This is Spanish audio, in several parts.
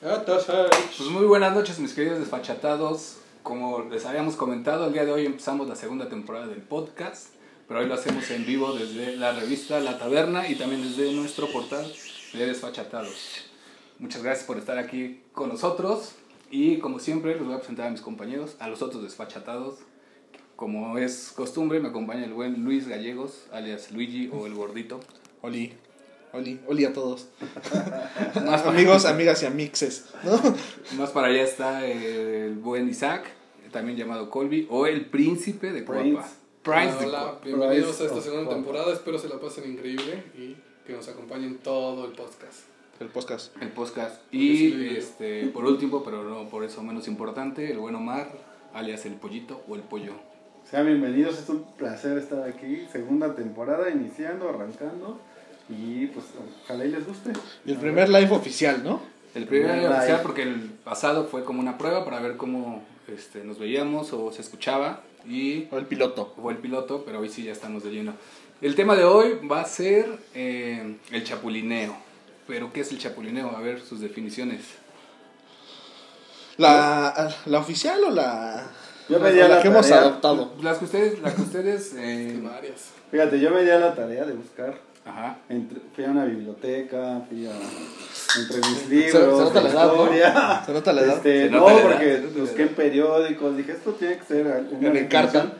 Pues muy buenas noches, mis queridos desfachatados. Como les habíamos comentado, el día de hoy empezamos la segunda temporada del podcast, pero hoy lo hacemos en vivo desde la revista La Taberna y también desde nuestro portal de Desfachatados. Muchas gracias por estar aquí con nosotros y como siempre les voy a presentar a mis compañeros, a los otros desfachatados. Como es costumbre, me acompaña el buen Luis Gallegos, alias Luigi o el gordito. Oli, Oli, Oli a todos. Más amigos, amigas y amixes, ¿no? Más para allá está el buen Isaac, también llamado Colby, o el príncipe de. Cuapa. Prince de Hola, Cuapa. bienvenidos a esta segunda temporada. Espero se la pasen increíble y que nos acompañen todo el podcast. El podcast. El podcast. Y este, por último, pero no por eso menos importante, el buen Omar, alias el pollito o el pollo. Sean bienvenidos, es un placer estar aquí. Segunda temporada, iniciando, arrancando. Y pues ojalá y les guste. Y el primer live oficial, ¿no? El primer Primer oficial live. porque el pasado fue como una prueba para ver cómo este, nos veíamos o se escuchaba y O el piloto. fue el piloto, pero hoy sí ya estamos de lleno. El tema de hoy va a ser eh, el chapulineo. Pero ¿qué es el chapulineo? A ver sus definiciones. ¿La, la oficial o la, Yo o me di a la que hemos adoptado? Las que ustedes, las que ustedes, eh, varias. Fíjate, yo me di a la tarea de buscar. Ajá. Entre- fui a una biblioteca, fui a. Entre mis libros. se nota la historia. Se nota la edad. Este, no, porque busqué en periódicos, dije, esto tiene que ser una definición,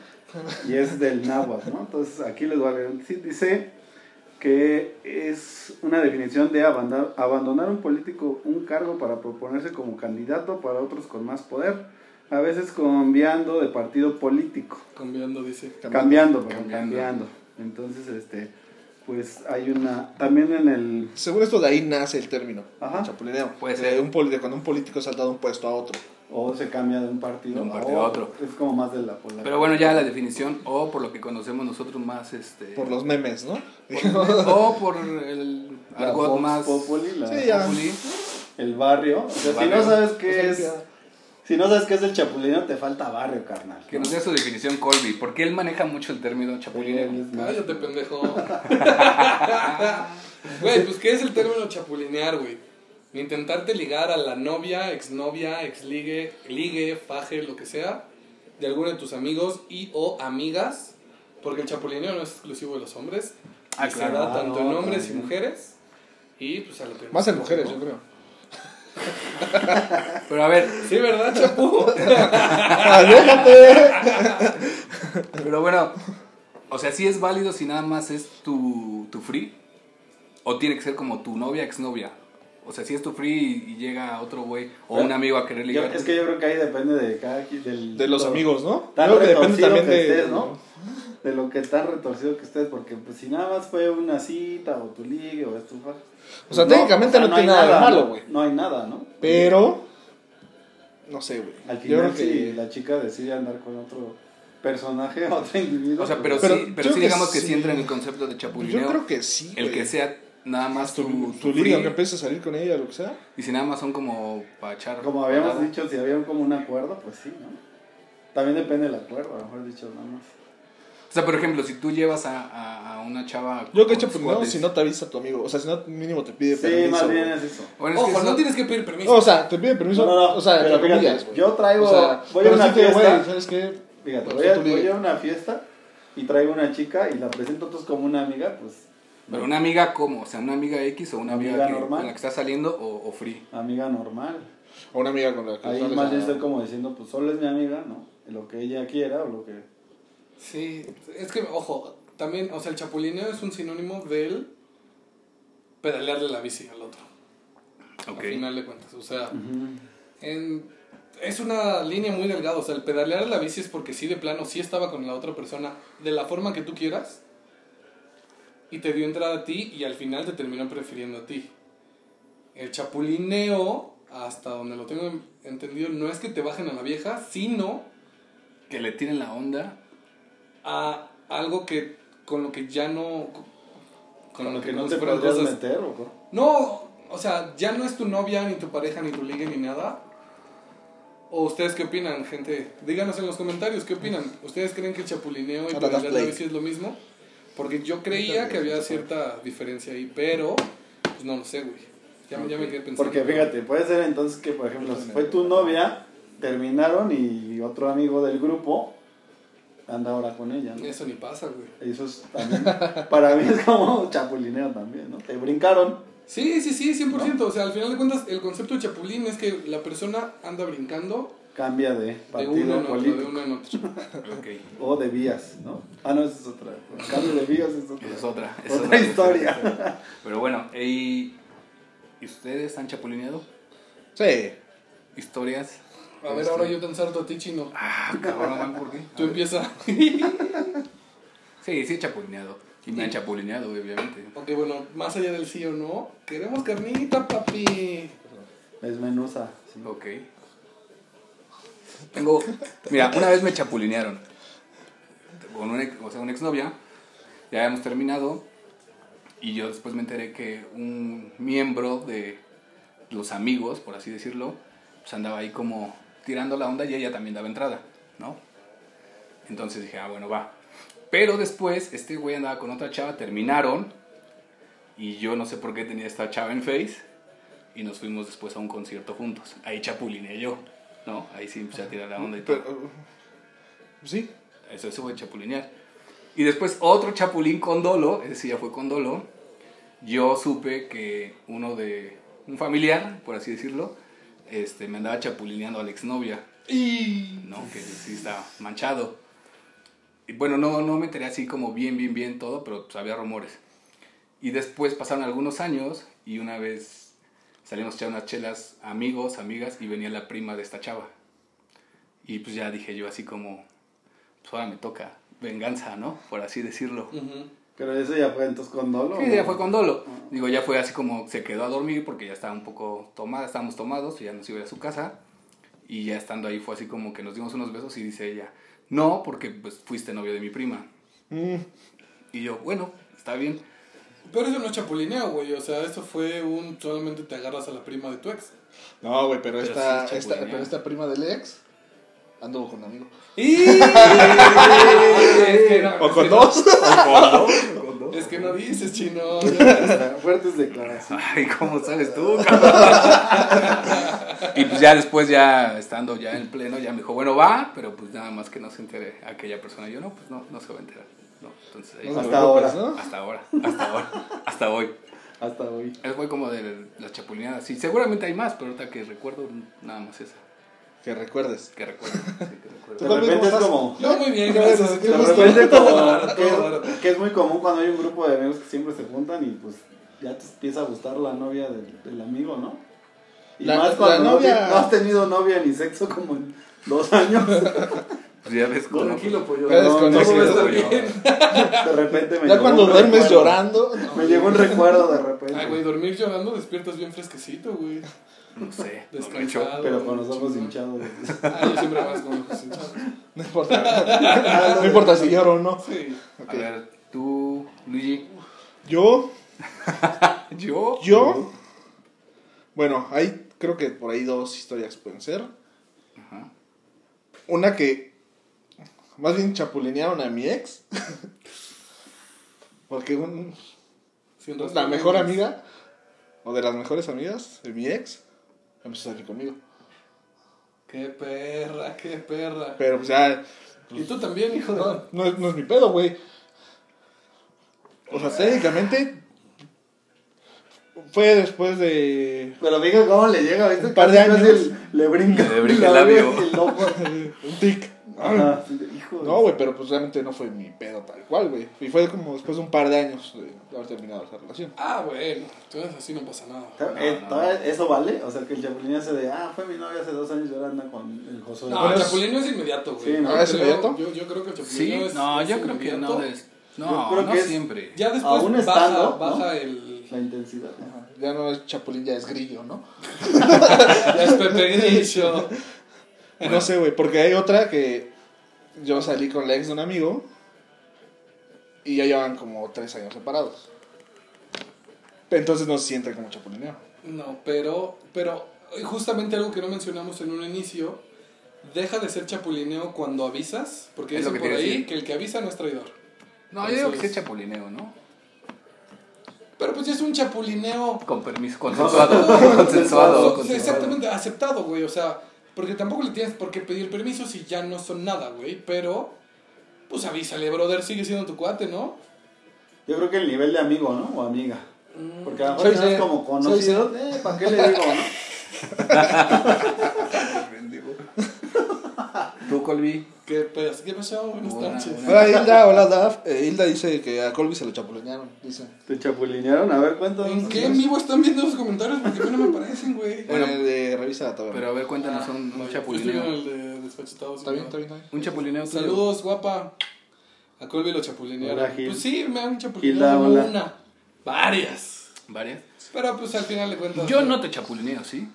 Y es del náhuatl, ¿no? Entonces aquí les voy a leer. Dice que es una definición de abandonar, abandonar un político un cargo para proponerse como candidato para otros con más poder, a veces cambiando de partido político. Cambiando, dice. Cambiando, Cambiando. cambiando. Entonces, este, pues hay una, también en el, Según esto, de ahí nace el término. Ajá. Chapulineo. Puede De ser. un poli- de cuando un político salta de un puesto a otro. o se cambia de un partido, De un partido a otro. Es como más de la polar. Pero bueno, ya la definición, o por lo que conocemos nosotros más, este... Por los memes, ¿no? o por el argot más... Populi, la- Sí, ya. populi. el barrio. O sea, El si no sabes qué Pues, es, si no sabes qué es el chapulino, te falta barrio, carnal. Que nos dé su definición Colby, porque él maneja mucho el término chapulineo. Cállate, pendejo. Güey, pues ¿qué es el término chapulinear, güey? Intentarte ligar a la novia, exnovia, exligue, ligue, faje, lo que sea, de alguno de tus amigos y o amigas, porque el chapulineo no es exclusivo de los hombres. Ah, claro. Se da Ah, tanto no, en hombres y mujeres. Y pues a lo que Más en mujeres, yo creo. Pero a ver, Sí, ¿verdad, chapu? ¡Aléjate! pero bueno, o sea, si es válido si nada más es tu, tu free, o tiene que ser como tu novia, exnovia. O sea, si es tu free y, llega otro güey o un amigo a querer Yo- ligar. es que yo creo que ahí depende de cada quien. Del, De los lo- amigos, ¿no? Tan Creo que depende también que de. estés, ¿no? De lo que tan retorcido que estés, porque pues si nada más fue una cita o tu ligue o es tu fa- O sea, técnicamente no hay tiene nada de malo, ¿no? güey. No hay nada, ¿no? Pero. No sé, güey. Al Yo final, creo que. si la chica decide andar con otro personaje, otro individuo. O sea, pero, Pero sí, pero yo sí que digamos que sí. sí entra en el concepto de chapulineo. Yo creo que sí. el que sea nada más tu, tu, tu, liga, que empieces a salir con ella, lo que sea. y si nada más son como para echar. Como habíamos dicho, si había como un acuerdo, pues sí, ¿no? También depende del acuerdo, a lo mejor dicho nada más. O sea, por ejemplo, si tú llevas a, a, a una chava. Yo que he hecho primero si no te avisa tu amigo. O sea, si no mínimo te pide Sí, permiso. más bien es eso. Bueno, es Ojo, no tienes que pedir permiso. No, o sea, te pide permiso. No, no, no, O sea, pero fíjate, comillas, yo traigo- O sea, voy a una sí fiesta. güey, ¿sabes qué? Fíjate, Pues voy a, voy a una fiesta y traigo una chica y la presento entonces como una amiga, pues Pero una amiga, ¿cómo? O sea, una amiga X o una amiga, Amiga que- normal. con la que estás saliendo o, o free. amiga normal. O una amiga con la que Ahí más a- bien estoy como diciendo, pues solo es mi amiga, ¿no? Lo que ella quiera o lo que... Sí, es que, ojo, también, o sea, el chapulineo es un sinónimo del pedalearle la bici al otro. Ok. Al final de cuentas, o sea, en- es una línea muy delgada, o sea, el pedalear la bici es porque sí de plano, sí estaba con la otra persona de la forma que tú quieras y te dio entrada a ti y al final te terminó prefiriendo a ti. El chapulineo, hasta donde lo tengo entendido, no es que te bajen a la vieja, sino Que le tiren la onda. A algo que con lo que ya no Con lo que no te podrías cosas- meter o qué? no o sea ya no es tu novia ni tu pareja ni tu ligue ni nada. O ustedes qué opinan gente díganos en los comentarios qué opinan ustedes creen que el chapulineo y pedalear la bici es lo mismo porque yo creía que había cierta diferencia ahí pero pues no lo sé güey. Ya, me- ya me quedé pensando. Porque fíjate, puede ser entonces que, por ejemplo, si fue tu novia, terminaron y otro amigo del grupo anda ahora con ella, ¿no? Eso ni pasa, güey. Eso es también, para mí es como chapulineo también, ¿no? Te brincaron. Sí, sí, sí, 100%. O sea, al final de cuentas, el concepto de chapulín es que la persona anda brincando Cambia de de partido uno en otro, de uno en otro. O de vías, ¿no? Ah, no, esa es otra. Cambio de vías es otra. Esa es otra. es Otra otra historia. Pero bueno, ¿y, ¿y ustedes han chapulineado? Sí. ¿Historias? A ver, ahora yo te ensarto a ti, chino. Ah, cabrón, man, ¿por qué? Tú empieza. Sí, sí he chapulineado. Y me han chapulineado, obviamente. ok, bueno, más allá del sí o no, queremos carnita, papi. Desmenuza. sí. Ok. Tengo. Mira, una vez me chapulinearon. Con una, ex- o sea, una exnovia. Ya habíamos terminado. Y yo después me enteré que un miembro de los amigos, por así decirlo, pues andaba ahí como tirando la onda y ella también daba entrada, ¿no? Entonces dije, ah, bueno, va. Pero después, este güey andaba con otra chava, terminaron. Y yo no sé por qué tenía esta chava en Face. Y nos fuimos después a un concierto juntos. Ahí chapulineé yo, ¿no? Ahí sí empecé a tirar la onda y todo. Pero, sí. Eso, eso fue chapulinear. Y después otro chapulín con dolo, ese sí ya fue con dolo. Yo supe que uno de, un familiar, por así decirlo, este, me andaba chapulineando a la exnovia, Y. ¿no? Que sí estaba manchado. Y bueno, no, no me enteré así como bien, bien, bien todo, pero pues, había rumores. Y después pasaron algunos años y una vez salimos a echar unas chelas, amigos, amigas, y venía la prima de esta chava. Y pues ya dije yo así como, pues ahora me toca venganza, ¿no? Por así decirlo. Ujú. Pero eso ya fue entonces con dolo. Sí, ya fue con dolo. Digo, ya fue así como se quedó a dormir porque ya estaba un poco tomada, estábamos tomados y ya nos iba a ir a su casa. Y ya estando ahí fue así como que nos dimos unos besos y dice ella, no, porque pues fuiste novio de mi prima. Mm, Y yo, bueno, está bien. Pero eso no es chapulineo, güey. O sea, esto fue un. Solamente te agarras a la prima de tu ex. No, güey, pero, Pero esta, sí, esta, pero esta prima del ex anduvo con un amigo. ¡Y! es que no, O es con no- dos. Es que no dices, chino. Fuertes declaraciones. Ay, ¿cómo sabes tú? cabrón? y pues ya después, ya estando ya en pleno, ya me dijo, bueno, va, pero pues nada más que no se entere aquella persona. Y yo, no, pues no, no se va a enterar. No, entonces ahí Hasta ahora. ¿no? hasta ahora, hasta ahora, hasta hoy. Hasta hoy. Eso fue como de las chapulinadas. Sí, seguramente hay más, pero ahorita que recuerdo, nada más esa. Que recuerdes. Que recuerdo. Sí, que De recuerdo. ¿Tú repente es como. Yo muy bien, gracias. De repente como que, es muy común cuando hay un grupo de amigos que siempre se juntan y pues ya te empieza a gustar la novia del, del amigo, ¿no? Y La- más cuando la no novia- no, has tenido novia ni sexo como en dos años. Pues ya ves cómo. Tranquilo, pollo. Ya No, bien. De repente me Ya cuando duermes recuerdo. llorando. Me llegó un recuerdo de repente. Ay, güey, dormir llorando despiertas bien fresquecito, güey. No sé, no lo he hecho. Descansado. Pero con los ojos hinchados. Ah, yo siempre más con los ojos hinchados. No importa. No importa si lloro o no. Sí. A ver, tú, Luigi. Yo, Yo. yo. Bueno, hay creo que por ahí dos historias pueden ser. Ajá. Una que más bien chapulinearon a mi ex. Porque un, la mejor amiga, o de las mejores amigas de mi ex, empezó a salir conmigo. Qué perra, qué perra. Pero pues ya, Y tú también, hijo de. no, no es, no es mi pedo, güey. O sea, técnicamente fue después de Pero fíjate cómo le llega, ¿viste? Un par de años. le brinca, Le brinca el labio labio. y el ojo. un tic. Ajá, sí, hijo No, güey, pero pues realmente no fue mi pedo tal cual, güey. Y fue como después de un par de años de haber terminado esa relación. Ah, bueno. Entonces así no pasa nada. Eh, no. ¿todavía ¿Eso vale? O sea, que el chapulín hace de, ah, fue mi novia hace dos años y ahora anda con el Josué. No, el es- chapulino es inmediato, güey. Sí, ¿no? Ah, ¿es inmediato? Yo, yo creo que el Sí, chapulino es. no, es yo creo que no. Es, no, creo no que es- siempre. Ya después Aún baja, estando, ¿no? baja el. La intensidad. Ajá. Ya no es chapulín, ya es grillo, ¿no? Ya es Pepe Grillo. Y No sé, güey, porque hay otra que yo salí con la ex de un amigo y ya llevan como tres años separados. Entonces no se siente como chapulineo. No, pero, pero justamente algo que no mencionamos en un inicio, deja de ser chapulineo cuando avisas, porque Es lo dicen que por ahí decir. que el que avisa no es traidor. No, yo digo que es Entonces- chapulineo, ¿no? Pero pues ya es un chapulineo. Con permiso, consensuado. consensuado. exactamente, aceptado, güey. O sea, porque tampoco le tienes por qué pedir permiso si ya no son nada, güey. Pero, pues avísale, brother, sigue siendo tu cuate, ¿no? Yo creo que el nivel de amigo, ¿no? O amiga. Mm. Porque a lo mejor es como conocido. Eh, ¿Para qué le digo, no? Tú, Colby. ¿Qué, pues, ¿Qué pasó? Buenas Buena, noches. buena. Hola Hilda, hola Daf. Eh, Hilda dice que a Colby se lo chapulinearon, dice. ¿Te chapulinearon? A ver, cuéntanos. ¿En qué en vivo están viendo los comentarios? Porque a mí no me aparecen, güey. Bueno, en el de Revista la Taberna. Pero a ver, cuéntanos un, un Yo estoy chapulineo. en el de despachetados. Está bien, está bien, está bien. Un chapulineo. Saludos, guapa. A Colby lo chapulinearon. Hola, Gil. Pues sí, me han Hilda, chapulineado hola. una. Varias. Varias. Pero pues al final de cuentas. Yo no te chapulineo, ¿sí?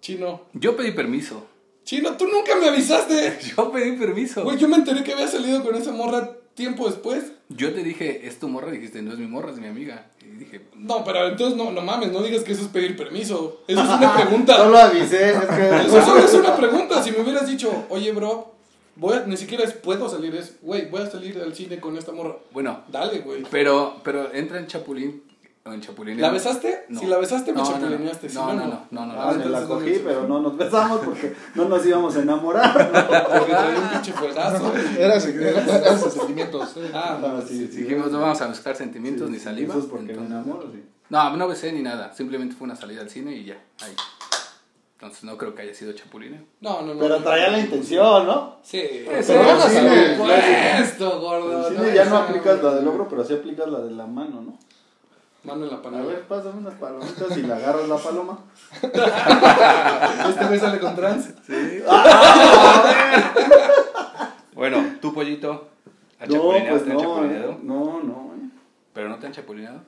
Chino. Yo pedí permiso. Chino, tú nunca me avisaste. Yo pedí permiso. Güey, yo me enteré que había salido con esa morra tiempo después. Yo te dije, es tu morra, dijiste, no es mi morra, es mi amiga. Y dije, No, pero entonces no, no mames, no digas que eso es pedir permiso. Eso es una pregunta. Solo avisé, es que. Eso solo es una pregunta. Si me hubieras dicho, oye, bro, voy a- ni siquiera es puedo salir, es, güey, voy a salir al cine con esta morra. bueno, Dale, güey. pero, pero entra en chapulín, ¿La besaste? No. Si la besaste, me No, no, no. chapulineaste. No, no, no, no, no, Ah, no. la cogí, pero no nos besamos porque no nos íbamos a enamorar. Porque traía un pinche fuegazo. Era, era, era sus sentimientos. Ah, Ah, sí, sí. Dijimos, no vamos a mezclar sentimientos ni saliva. Eso es porque me enamoro, sí. No, no besé ni nada. Simplemente fue una salida al cine y ya. Ahí. Entonces no creo que haya sido chapulineo. no, no, no. Pero traía la intención, ¿no? Sí. Eso, clásico. Esto, gordo. En el cine ya no aplicas la del hombro, pero sí aplicas la de la mano, ¿no? Mano en la A panela. ver, pásame unas palomitas y le agarras la paloma. Este güey sale con trans. Bueno, tu pollito. ¿Ha No, chapulineado? pues ¿Te han no, chapulineado? eh. no, no, eh. ¿Pero no te han chapulineado?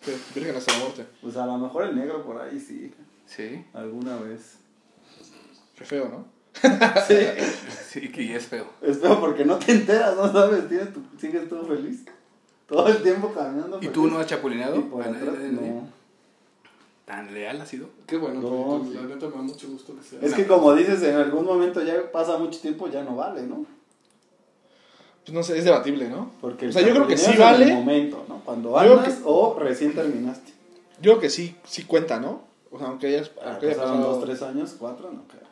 Sí, Virgen hasta la muerte. Pues a lo mejor el negro por ahí sí, Sí. alguna vez. Qué feo, ¿no? Sí, Sí, que es feo. es feo porque no te enteras, ¿no sabes? Tienes tu- sigues todo feliz. Todo el tiempo caminando. ¿Y tú no has chapulineado? Por ¿A nadie, atrás, nadie, nadie? no. ¿Tan leal ha sido? Qué bueno, No, pollito, sí. la neta me da mucho gusto que sea. Es que como dices, en algún momento ya pasa mucho tiempo, ya no vale, ¿no? Pues no sé, es debatible, ¿no? Porque el o sea, yo creo que sí es en vale. el momento, ¿no? Cuando andas que- o recién terminaste. Yo creo que sí, sí cuenta, ¿no? O sea, aunque hayas, Ah, aunque haya pasaron pasado. dos, tres años, cuatro, no creo.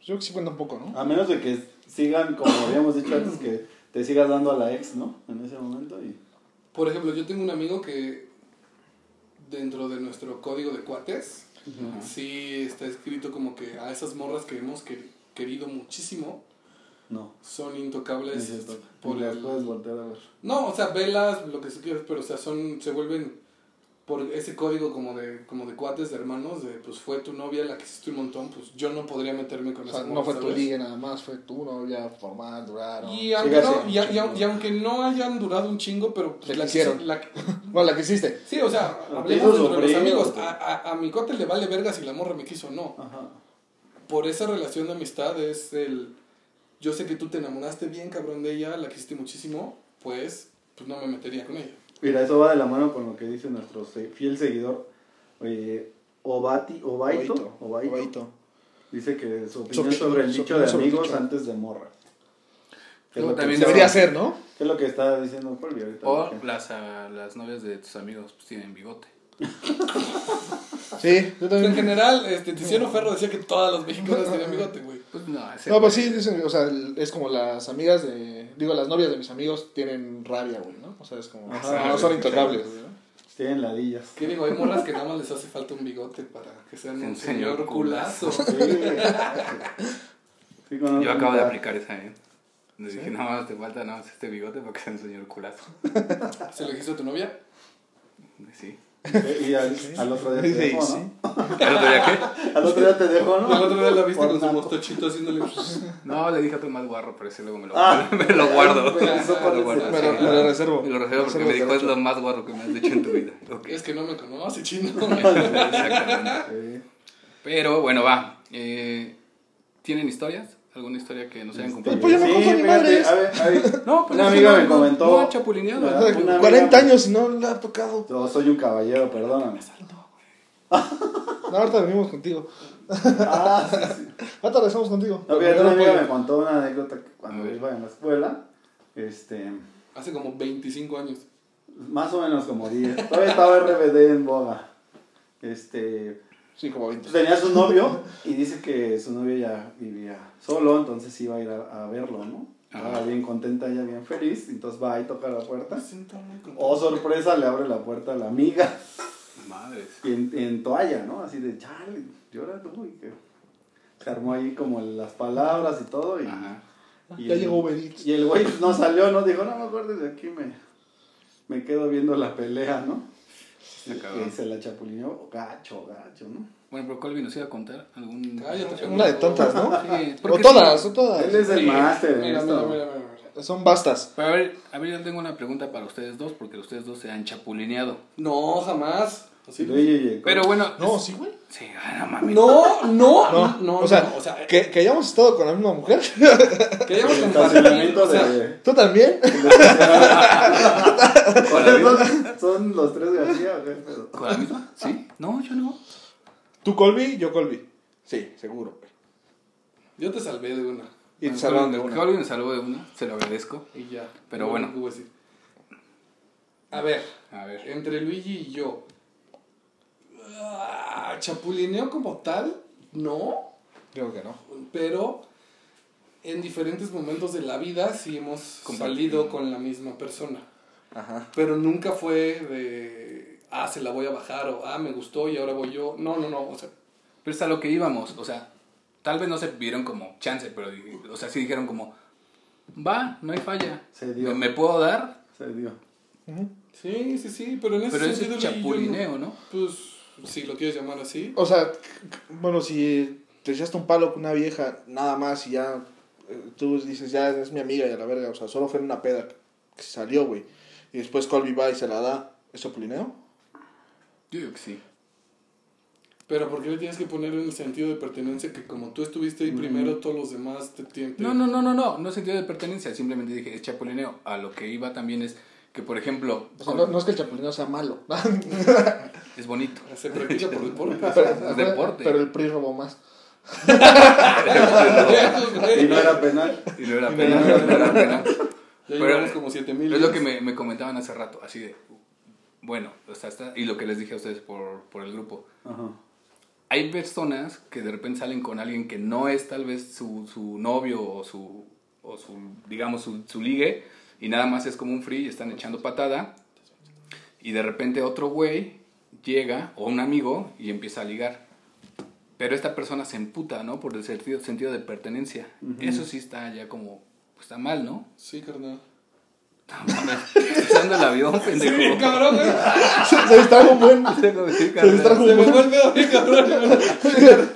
Yo creo que sí cuenta un poco, ¿no? A menos de que sigan, como habíamos dicho antes, que te sigas dando a la ex, ¿no? En ese momento y... Por ejemplo, yo tengo un amigo que dentro de nuestro código de cuates, sí está escrito como que a esas morras que hemos que- querido muchísimo No. son intocables por Las el... puedes voltear a ver. No, o sea, velas, lo que se quieras, pero o sea, son, se vuelven por ese código como de, como de cuates, de hermanos, de pues fue tu novia la que hiciste un montón, pues yo no podría meterme con O sea, esa no morra, fue tu liga nada más, fue tu novia, formal, duraron. Y aunque, no, y, a- y a- y aunque no hayan durado un chingo, pero pues, la, que, la que- Bueno, la que hiciste. Sí, o sea, hablemos entre los amigos. A, a, a mi cote le vale verga si la morra me quiso o no. Ajá. Por esa relación de amistad es el... Yo sé que tú te enamoraste bien, cabrón, de ella, la quisiste muchísimo, pues, pues no me metería con ella. Mira, eso va de la mano con lo que dice nuestro fiel seguidor, eh, Obati, Obaito, Obaito, Obaito, Obaito. Dice que su opinión Su- sobre el su dicho de amigos dicho. antes de morra. ¿Qué es Luego lo que- también Debería ser, ¿no? ¿Qué es lo que está diciendo Colby ahorita? O las, ah, las novias de tus amigos pues, tienen bigote. Sí, yo Pero en también. general, este, Tiziano Ferro decía que todas las mexicanas tenían bigote, güey. Pues no, ese No, pues sí, dicen, o sea, es como las amigas de. Digo, las novias de mis amigos tienen rabia, güey, ¿no? O sea, es como. Ajá. no son intocables, güey, ¿no? Tienen ladillas. ¿Qué digo? Hay morras que nada más les hace falta un bigote para que sean un Un señor señor culazo. Sí. Yo acabo de aplicar esa, ¿eh? Le dije, nada más te falta nada más este bigote para que sea un señor culazo. ¿Se lo dijiste a tu novia? Sí. Y al, al otro día te Sí, dejó, sí. ¿no? ¿El otro día qué? Al otro día te dejó, ¿no? el otro día la viste con su mostochito haciéndole... No, le dije a tu más guarro, pero ese luego me lo, Ah. me lo guardo. Me lo guardo, ese- Me sí. lo, me lo reservo. Me lo reservo porque me dijo, es lo más guarro que me has hecho en tu vida. Ok. Es que no me conoce, chino. Exactamente. Sí. Pero bueno, va. Eh, ¿Tienen historias? ¿Alguna historia que nos hayan compartido? Pues yo no Sí, conozco ni madres. a ver, a ver. No, pues Una amiga no- me no- comentó- No, ha chapulineado. O sea, una amiga 40 me- años y no le ha tocado. Yo soy un caballero, perdóname. No, ahorita venimos contigo. Ah, sí, sí. Ahorita regresamos contigo. No, Yo una amiga me contó una anécdota que cuando iba en la escuela, este, Hace como 25 años. Más o menos como 10. Todavía estaba RBD en boga. Este. Sí, como 20. pues tenía su novio y dice que su novio ya vivía solo, entonces iba a ir a, a verlo, ¿no? Estaba bien contenta, ella bien feliz, entonces va y toca la puerta. Me siento muy. Oh, sorpresa, le abre la puerta a la amiga Madres. y en, en toalla, ¿no? Así de, chale, llora tú. Y que se armó ahí como las palabras y todo. Y, Ajá. y Ya el- llegó Eats. Y el güey no salió, ¿no? Dijo, no, mejor desde aquí me, me quedo viendo la pelea, ¿no? Se la chapulineó, gacho, gacho, ¿no? Bueno, pero Colby nos iba a contar algún. Cállate. Una de tontas, ¿no? Sí, O todas, sí. o todas. Él es el Sí. máster mira, mira, mira. Son bastas. Pero a ver, a ver, yo tengo una pregunta para ustedes dos, porque ustedes dos se han chapulineado. No, jamás. Pero bueno. No, es- sí, güey. Sí, ah, no mames. No, no, No, no, o sea, no, o sea, que, que hayamos estado con la misma mujer. que hayamos compartido, o sea, de... ¿Tú también? son, son los tres García, güey, pero... ¿Con la misma? ¿Sí? No, yo no. ¿Tú Colby? Yo Colby. Sí, seguro, güey. yo te salvé de una. Y te salvaron de una. Colby me salvó de una, se lo agradezco. Y ya. Pero No, bueno. A ver, A ver. entre Luigi y yo. Ah, Chapulineo como tal, no. Creo que no. Pero en diferentes momentos de la vida sí hemos Compartido. salido con la misma persona. Ajá. Pero nunca fue de, ah, se la voy a bajar o, ah, me gustó y ahora voy yo. No, no, no. O sea, Pero es a lo que íbamos, o sea, tal vez no se vieron como chance, pero, o sea, sí dijeron como, va, no hay falla. Se dio. ¿Me, me puedo dar? Se dio. sí, sí, sí, pero en ese Pero sentido es yo chapulineo, ¿no? Pues, si lo quieres llamar así. O sea, bueno, si te echaste un palo con una vieja, nada más, y ya eh, tú dices, ya es mi amiga y a la verga, o sea, solo fue en una peda que salió, güey. Y después Colby va y se la da. ¿Es chapulineo? Yo digo que sí. Pero ¿por qué le tienes que poner en el sentido de pertenencia que como tú estuviste ahí primero, todos los demás te tienen... No, no, no, no, no, no sentido de pertenencia, simplemente dije, es chapulineo. A lo que iba también es que, por ejemplo, O sea, no, no es que el chapulineo sea malo. es bonito. Se practica por deporte. pero, deporte. Pero el PRI robó más. Y no era penal. Y no era pena, no era. Ya Pero- como 7000. Es lo que me, me comentaban hace rato, así de, bueno, o sea, está, y lo que les dije a ustedes por, por el grupo. Ajá. Hay personas que de repente salen con alguien que no es tal vez su, su novio o su, o su digamos, su, su ligue, y nada más es como un free y están echando patada, y de repente otro güey llega, o un amigo, y empieza a ligar. Pero esta persona se emputa, ¿no? Por el sentido, sentido de pertenencia. Eso sí está ya como, pues está mal, ¿no? Sí, carnal. Mames, Estás usando el avión, pendejo. Sí, cabrón, güey. Se, se distrajo un buen. Se carnal. distrajo Se un me buen. fue el pedo, cabrón.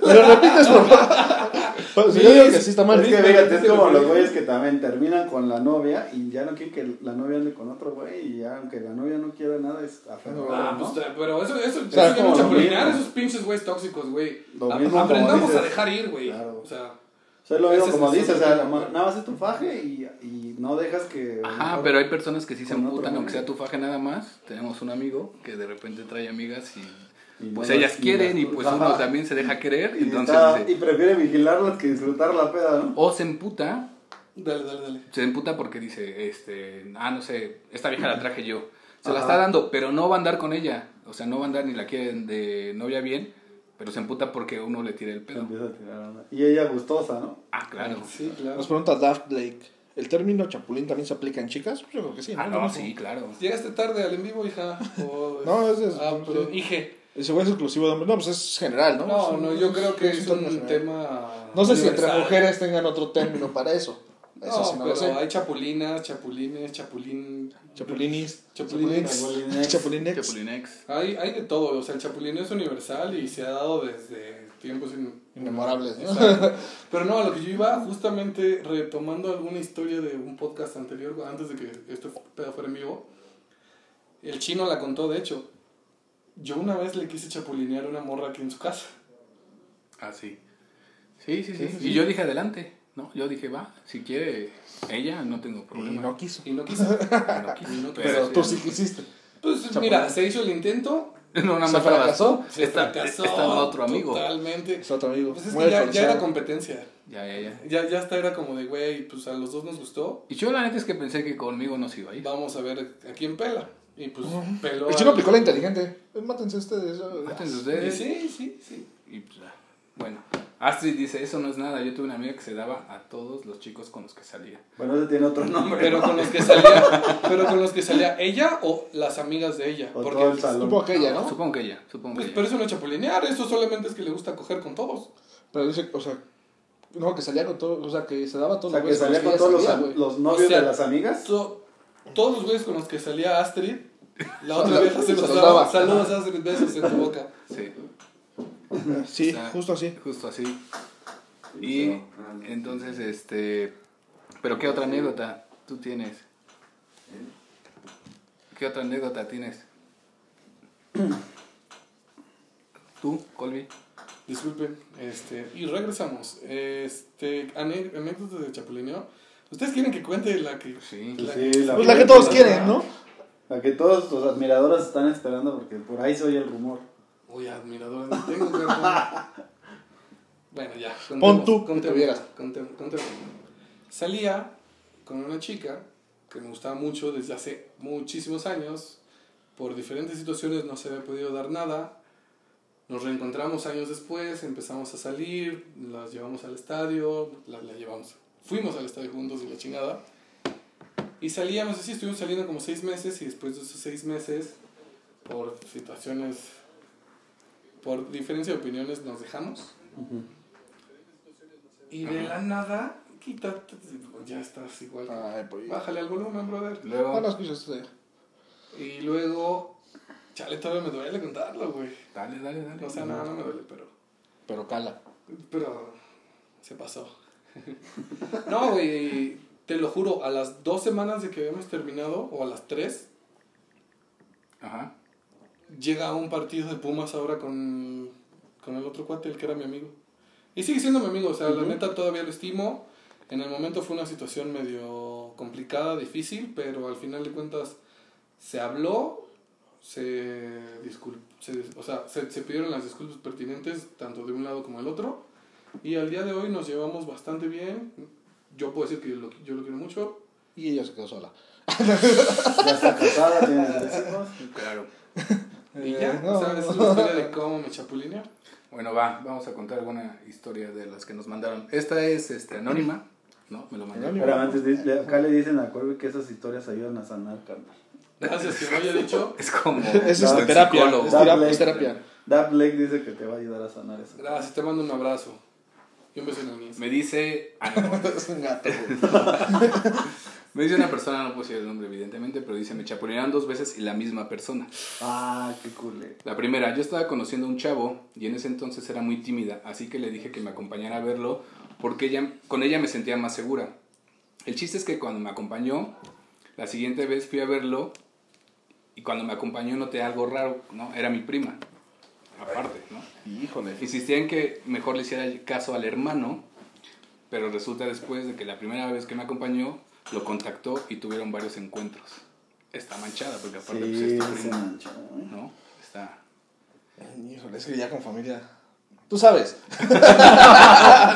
Pero repites, por favor. Bueno, si yo digo que sí está mal. Es que fíjate, es como los güeyes que también terminan con la novia y ya no quieren que la novia ande con otro güey y ya aunque la novia no quiera nada es aferrado, Ah, ¿no? pues, pero eso, eso, O sea, eso ya como chapulinear, esos pinches güeyes tóxicos, güey. Aprendamos dices. a dejar ir, güey. Claro. O sea, O sea, lo mismo es como dices, o sea, nada más es tu faje y, y no dejas que... Ajá, mejor- pero hay personas que sí se emputan, aunque sea tu faje nada más. Tenemos un amigo que de repente trae amigas y Y pues no ellas las- quieren y pues Ajá. uno también se deja querer. Y, Entonces está- dice- y prefiere vigilarlas que disfrutar la peda, ¿no? o se emputa, dale, dale, dale. se emputa porque dice, este, ah, no sé, esta vieja la traje yo. Se la está dando, pero no va a andar con ella. O sea, no va a andar ni la quieren de novia bien, pero se emputa porque uno le tira el Se pedo. empieza a tirar onda. Y ella gustosa, ¿no? Ah, claro. Sí, claro. Nos pregunta Daft Blake. ¿El término chapulín también se aplica en chicas? Pues yo creo que sí. Ah, no, sí, claro. Llegaste tarde al en vivo, hija. O- No, ese es- Ah, hije. Ese güey es exclusivo de hombres. No, pues es general, ¿no? No, no, yo creo que es un general. tema. No sé si entre universal. mujeres tengan otro término para eso. Eso No, sí no pero lo sé. hay chapulinas, chapulines, chapulín. Chapulinis. Chapulines. Chapulinex. Chapulinex. Hay, hay de todo, o sea, el chapulín es universal y se ha dado desde tiempos in- Inmemorables, ¿no? Pero no, a lo que yo iba, justamente retomando alguna historia de un podcast anterior, antes de que este pedo fuera en vivo, el chino la contó, de hecho. Yo una vez le quise chapulinear a una morra aquí en su casa. Ah, sí. Sí, sí, sí. Sí. Y yo dije adelante, ¿no? Yo dije, va, si quiere ella, no tengo Y problema. no quiso. Y no quiso. No quiso, Y no quiso. Pero tú sí quisiste. Pues Chapulín. mira, se hizo el intento. No, nada ¿Se más fracasó? Se Está- fracasó. estaba otro amigo. Totalmente. Es otro amigo. Pues es que ya, ya era competencia. Ya, ya, ya. Ya, ya hasta era como de, güey, pues a los dos nos gustó. Y yo la neta es que pensé que conmigo no se iba a ir. Vamos a ver a quién pela. Y pues peló. El chino aplicó la inteligente. Eh, Mátense ustedes. Mátense ustedes. Sí, sí, sí. Y pues, ah, bueno, Astrid dice, eso no es nada. Yo tuve una amiga que se daba a todos los chicos con los que salía. Bueno, ese tiene otro nombre. Pero con los que salía, pero con los que salía ella o las amigas de ella. O Porque todo el salón. Supongo que ella, ¿no? Supongo que ella, supongo pues, que pero ella. eso no es chapulinear, eso solamente es que le gusta coger con todos. Pero dice, o sea, no, que salía con todos, o sea, que se daba a O todos sea, que güeyes salía con todos los, salía, los novios O sea, de las amigas. To- todos los güeyes con los que salía Astrid, la otra La- vez se los daba. Saludos besos en tu boca. Sí, Sí, o sea, justo así. Justo así. Y entonces, este... ¿Pero qué otra anécdota tú tienes? ¿Qué otra anécdota tienes? ¿Tú, Colby? Disculpen, este, y regresamos. Este, ane- anécdotas de chapulineo. ¿Ustedes quieren que cuente la que Sí. la, Sí, Pues la que todos quieren, ¿no? La que todos los admiradores están esperando porque por ahí se oye el rumor. Uy, admiradores no tengo. Bueno, ya. Pon tú. Salía con una chica que me gustaba mucho desde hace muchísimos años. Por diferentes situaciones no se había podido dar nada. Nos reencontramos años después, empezamos a salir, las llevamos al estadio, las la llevamos. Fuimos al estadio juntos y la chingada. Y salíamos así, estuvimos saliendo como seis meses y después de esos seis meses, por situaciones, por diferencia de opiniones, nos dejamos. Y de la nada, quítate, ya estás igual. Ay, pues. Bájale al volumen, brother. Luego... No, no escuchas esto ya. Y luego, chale, todavía me duele contarlo, güey. Dale, dale, dale. O sea, no, no me duele, pero, Pero cala. pero se pasó. no, güey, te lo juro, a las dos semanas de que habíamos terminado, o a las tres, Ajá. llega un partido de Pumas ahora con, con el otro cuate, el que era mi amigo. Y sigue siendo mi amigo, o sea, la neta todavía lo estimo. En el momento fue una situación medio complicada, difícil, pero al final de cuentas se habló, se, discul se- o sea, se, se pidieron las disculpas pertinentes tanto de un lado como del otro. Y al día de hoy nos llevamos bastante bien. Yo puedo decir que yo lo, yo lo quiero mucho. Y ella se quedó sola. Ya está casada, tiene tres hijos. Claro. Y Eh, ya, no, o sea, esa es la historia de cómo me chapulineó. Bueno, va, vamos a contar alguna historia de las que nos mandaron. Esta es este, anónima, ¿no? Me lo mandaron. Pero antes, acá le dicen a Corby que esas historias ayudan a sanar, carnal. Gracias que me haya dicho. Es como... Es este. Es terapia. Blake. Es terapia. Dab Blake dice que te va a ayudar a sanar eso. Gracias, te mando un abrazo. Y un beso en el. Me dice... ah, no. Es un gato. Me dice una persona, no puedo decir el nombre evidentemente, pero dice, me chapulinearon dos veces y la misma persona. Ah, qué cool. eh. La primera, yo estaba conociendo a un chavo y en ese entonces era muy tímida, así que le dije que me acompañara a verlo porque ella, con ella me sentía más segura. El chiste es que cuando me acompañó, la siguiente vez fui a verlo y cuando me acompañó noté algo raro, ¿no? Era mi prima, aparte, ¿no? Híjole. Insistía en que mejor le hiciera caso al hermano, pero resulta después de que la primera vez que me acompañó, lo contactó y tuvieron varios encuentros. Está manchada, porque aparte pues, Sí, es tu se prima, manchó. ¿eh? ¿no? Está... Híjole, es que ya con familia. Tú sabes.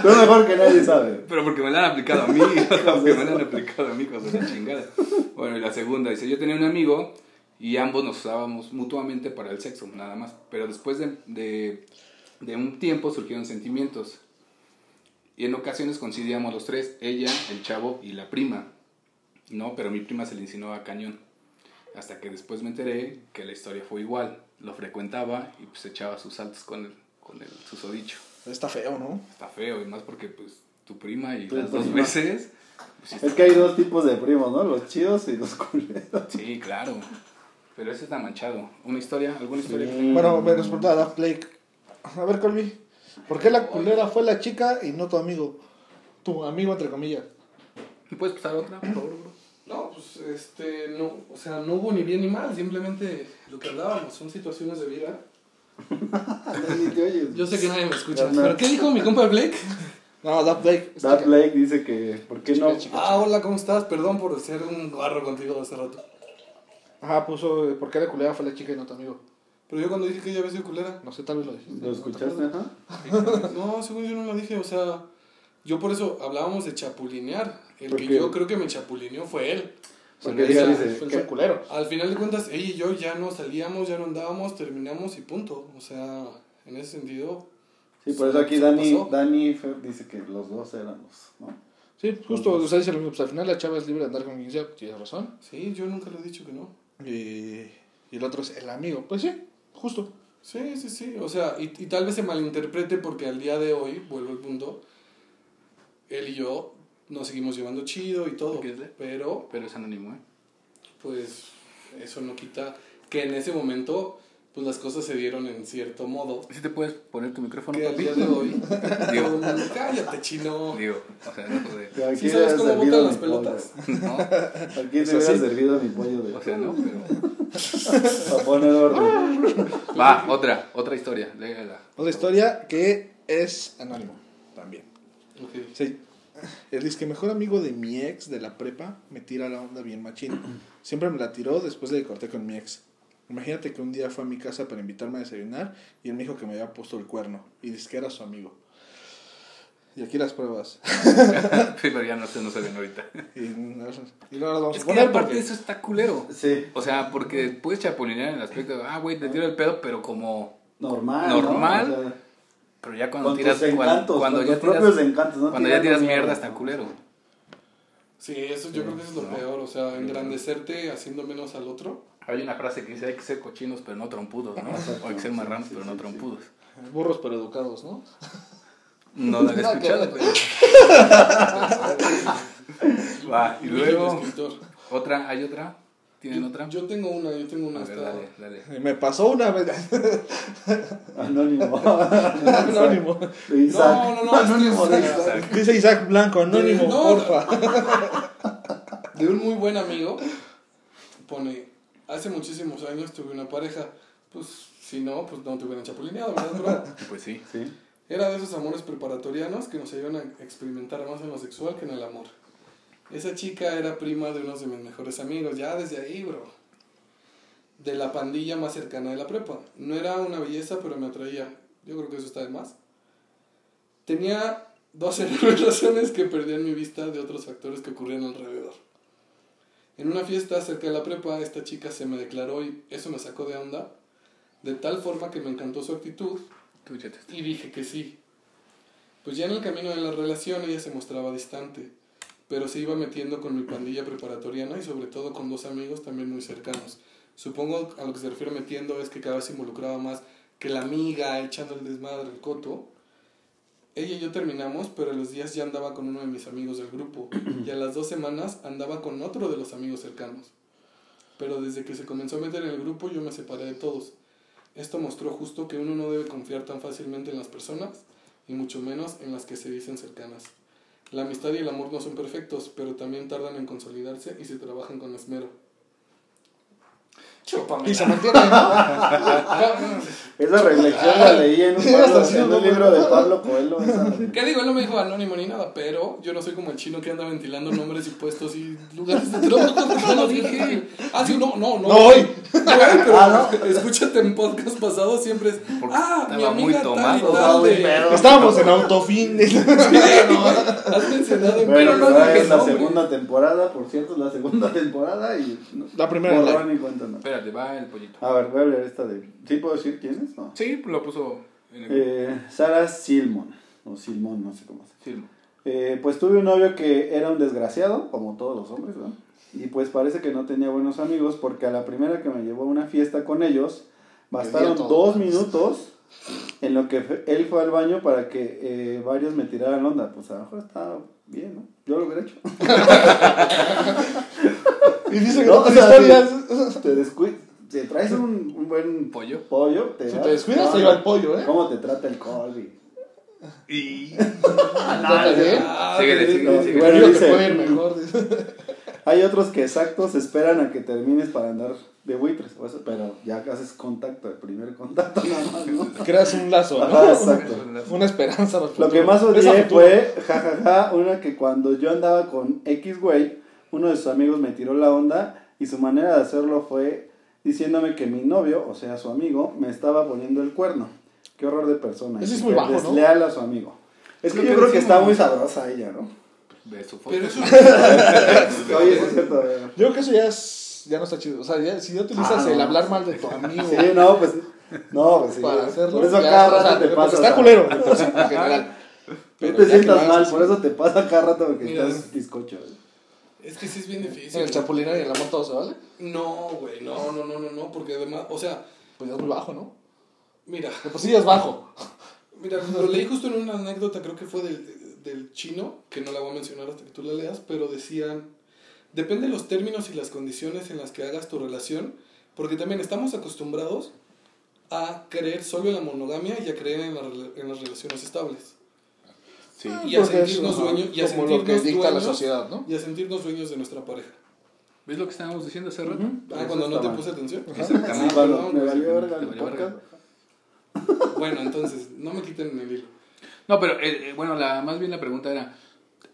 Tú mejor que nadie sabe. Pero porque me la han aplicado a mí, porque me la han aplicado a mí, hijos de chingada. Bueno, y la segunda, dice, yo tenía un amigo y ambos nos usábamos mutuamente para el sexo, nada más. Pero después de, de, de un tiempo surgieron sentimientos. Y en ocasiones coincidíamos los tres, ella, el chavo y la prima. No, pero mi prima se le insinuaba a cañón. Hasta que después me enteré que la historia fue igual. Lo frecuentaba y pues echaba sus saltos con el, con el susodicho. Está feo, ¿no? Está feo, y más porque pues tu prima y las dos prima. veces. pues, Es que hay dos tipos de primos, ¿no? Los chidos y los culeros. Sí, claro. Pero ese está manchado. ¿Una historia? ¿Alguna historia? que Sí. tenga? Bueno, me nos preguntaba Daft Blake. A ver, Colby. ¿Por qué la culera fue la chica y no tu amigo? Tu amigo, entre comillas. ¿Me puedes pasar otra, por favor, bro? No, pues este, no, o sea, no hubo ni bien ni mal, simplemente lo que hablábamos, son situaciones de vida. Yo sé que nadie me escucha. No. ¿Pero qué dijo mi compa Blake? No, Daft Blake. chica. Blake dice que, ¿por qué no? Chica, Ah, hola, ¿cómo estás? Perdón por ser un guarro contigo hace rato. Ajá, puso. ¿Por qué la culera fue la chica y no tu amigo? Pero yo cuando dije que ella había sido culera. No sé, tal vez lo dijiste. ¿Lo escuchaste? Ajá. No, según yo no lo dije, o sea, yo por eso hablábamos de chapulinear. El ¿Por que qué? yo creo que me chapulineó fue él. Porque ella dice, son que- culeros. Al final de cuentas, ella y yo ya no salíamos, ya no andábamos, terminamos y punto. O sea, en ese sentido, Sí, por eso aquí Dani, pasó. Dani dice que los dos eran los, ¿no? Sí, justo, o sea, dice lo mismo, pues al final la chava es libre de andar con quien sea, tienes razón. sí, yo nunca le he dicho que no. Y, y el otro es el amigo. Pues sí, justo. Sí, sí, sí. O sea, y, y tal vez se malinterprete porque al día de hoy, vuelvo al punto, él y yo nos seguimos llevando chido y todo. Pero, Pero es anónimo, ¿eh? pues, eso no quita que en ese momento, pues las cosas se dieron en cierto modo. ¿Sí te puedes poner tu micrófono, Que al día de hoy, Digo. cállate, chino. Digo, o sea, no aquí ¿Sí sabes cómo servido botan mi las pelotas? No. Aquí te hubiera servido mi pollo de o sea, no, pero... para poner orden. Va, otra, otra historia, léela. Otra historia que es anónimo también. Ok. Sí. El disque mejor amigo de mi ex de la prepa me tira la onda bien machín. Siempre me la tiró después de que corté con mi ex. Imagínate que un día fue a mi casa para invitarme a desayunar y él me dijo que me había puesto el cuerno y dice que era su amigo. Y aquí las pruebas. Pero ya no se, no se ven ahorita. Y, no- y no las vamos Es a que poner aparte porque... eso está culero. Sí, O sea, porque puedes chapulinear en el aspecto de, ah, güey, te tiro el pedo, pero como... normal. ¿no? Normal. O sea, Pero ya cuando con tiras... tus cuando, encantos, cuando con ya tus propios tiras, encantos, ¿no? cuando ya tiras mierda está culero. Sí, eso yo creo que eso es lo No. peor. O sea, engrandecerte haciendo menos al otro. Hay una frase que dice, hay que ser cochinos, pero no trompudos, ¿no? O hay que ser marranos, pero no trompudos. Burros pero educados, ¿no? No la que escuchado, pero... Va, y luego... escritor. ¿Otra? ¿Hay otra? ¿Tienen otra? Yo tengo una, yo tengo una. A ver, esta- dale, dale. Me pasó una vez. Anónimo. anónimo. De Isaac. No, no, no, Anónimo de Isaac. Dice Isaac Blanco, anónimo, De- no, porfa. De un muy buen amigo. Pone, hace muchísimos años tuve una pareja. Pues, si no, pues no te hubieran chapulineado, ¿verdad, bro? Pues sí. Sí. Era de esos amores preparatorianos que nos ayudan a experimentar más en lo sexual que en el amor. Esa chica era prima de uno de mis mejores amigos, ya desde ahí, bro. De la pandilla más cercana de la prepa. No era una belleza, pero me atraía. Yo creo que eso está de más. Tenía dos enormes razones que perdían mi vista de otros factores que ocurrían alrededor. En una fiesta cerca de la prepa, esta chica se me declaró y eso me sacó de onda, de tal forma que me encantó su actitud y dije que sí. Pues ya en el camino de la relación ella se mostraba distante, pero se iba metiendo con mi pandilla preparatoriana y sobre todo con dos amigos también muy cercanos. Supongo a lo que se refiere metiendo es que cada vez se involucraba más que la amiga, echando el desmadre, el coto. Ella y yo terminamos, pero a los días ya andaba con uno de mis amigos del grupo y a las dos semanas andaba con otro de los amigos cercanos. Pero desde que se comenzó a meter en el grupo yo me separé de todos. Esto mostró justo que uno no debe confiar tan fácilmente en las personas y mucho menos en las que se dicen cercanas. La amistad y el amor no son perfectos, pero también tardan en consolidarse y se trabajan con esmero. Y se mantiene, ¿no? Esa reflexión la leí en un, Sí, Pablo- en no, un no, libro no. de Pablo Coelho. esa- ¿Qué digo? Él no me dijo anónimo ni nada, pero yo no soy como el chino que anda ventilando nombres y puestos y lugares de trabajo. No lo dije. Ah, sí, no, no, no. No hoy. Pero Ah, escúchate en podcast pasados siempre es. Porque Ah, mi amiga tal y tal de. Estábamos en autofin. Has mencionado en pero no digas es la segunda temporada, por cierto, es la segunda temporada y no, La primera borrón y cuenta no. Espérate, va el pollito. A ver, voy a leer esta de... ¿Sí puedo decir quién es? No. Sí, lo puso en el... Eh, Sara Silmon, o Silmon, no sé cómo se Sí. Eh, pues tuve un novio que era un desgraciado, como todos los hombres, ¿no? Y pues parece que no tenía buenos amigos porque a la primera que me llevó a una fiesta con ellos, bastaron dos minutos en lo que él fue al baño para que eh, varios me tiraran onda. Pues a lo mejor estaba bien, ¿no? Yo lo hubiera hecho. Y dice que No, sea, historias. Te descuidas, si traes un, un buen Pollo. pollo, te Si te descuidas, no, te lleva el pollo, ¿eh? ¿Cómo te trata el Colby? Y... Trata bien. Ah, Síguele, síguele. Bueno, Digo, te dice- puede ir mejor. dice. Hay otros que exactos esperan a que termines para andar de buitres, o eso, pero ya haces contacto, el primer contacto nada más, ¿no? Creas un lazo, Ajá, ¿no? exacto. Una esperanza. Lo que más odié fue, jajaja, una que cuando yo andaba con X güey, uno de sus amigos me tiró la onda y su manera de hacerlo fue diciéndome que mi novio, o sea, su amigo, me estaba poniendo el cuerno. Qué horror de persona. Ese es muy que bajo, ¿no? desleal a su amigo. Es que yo que creo que está muy sabrosa ella, ¿no? ve su foto. Pero eso Oye, sí es cierto. Yo creo que eso ya es. Ya no está chido. O sea, ya, si ya utilizas Ah, el no. hablar mal de tu amigo Sí, no, pues. No, pues sí. para hacerlo. Por eso ya cada está, o sea, rato te pasa. Está culero, entonces, en general. No Pero te que lo sientas mal, por eso te pasa cada rato porque Mira, estás bizcocho. Es que sí es bien difícil. En el güey. chapulinario y en el amor todo se vale. No, güey, no, no, no, no, no, porque además, o sea, Pues ya es muy bajo, ¿no? mira, por sí es bajo. mira, lo leí justo en una anécdota, creo que fue del, del chino, que no la voy a mencionar hasta que tú la leas, pero decían, depende de los términos y las condiciones en las que hagas tu relación, porque también estamos acostumbrados a creer solo en la monogamia y a creer en, la en las relaciones estables. Sí. Y a sentirnos dueños, y a como lo que sentirnos dicta la dueños, sociedad, ¿no? y a sentirnos dueños de nuestra pareja. ¿Ves lo que estábamos diciendo hace rato? Ah, Eso cuando no te mal. puse atención. Sí, Exactamente. perdón, me valió verga Te el valió podcast. verga. Bueno, entonces, no me quiten el hilo. No, pero eh, eh, bueno, la, más bien la pregunta era,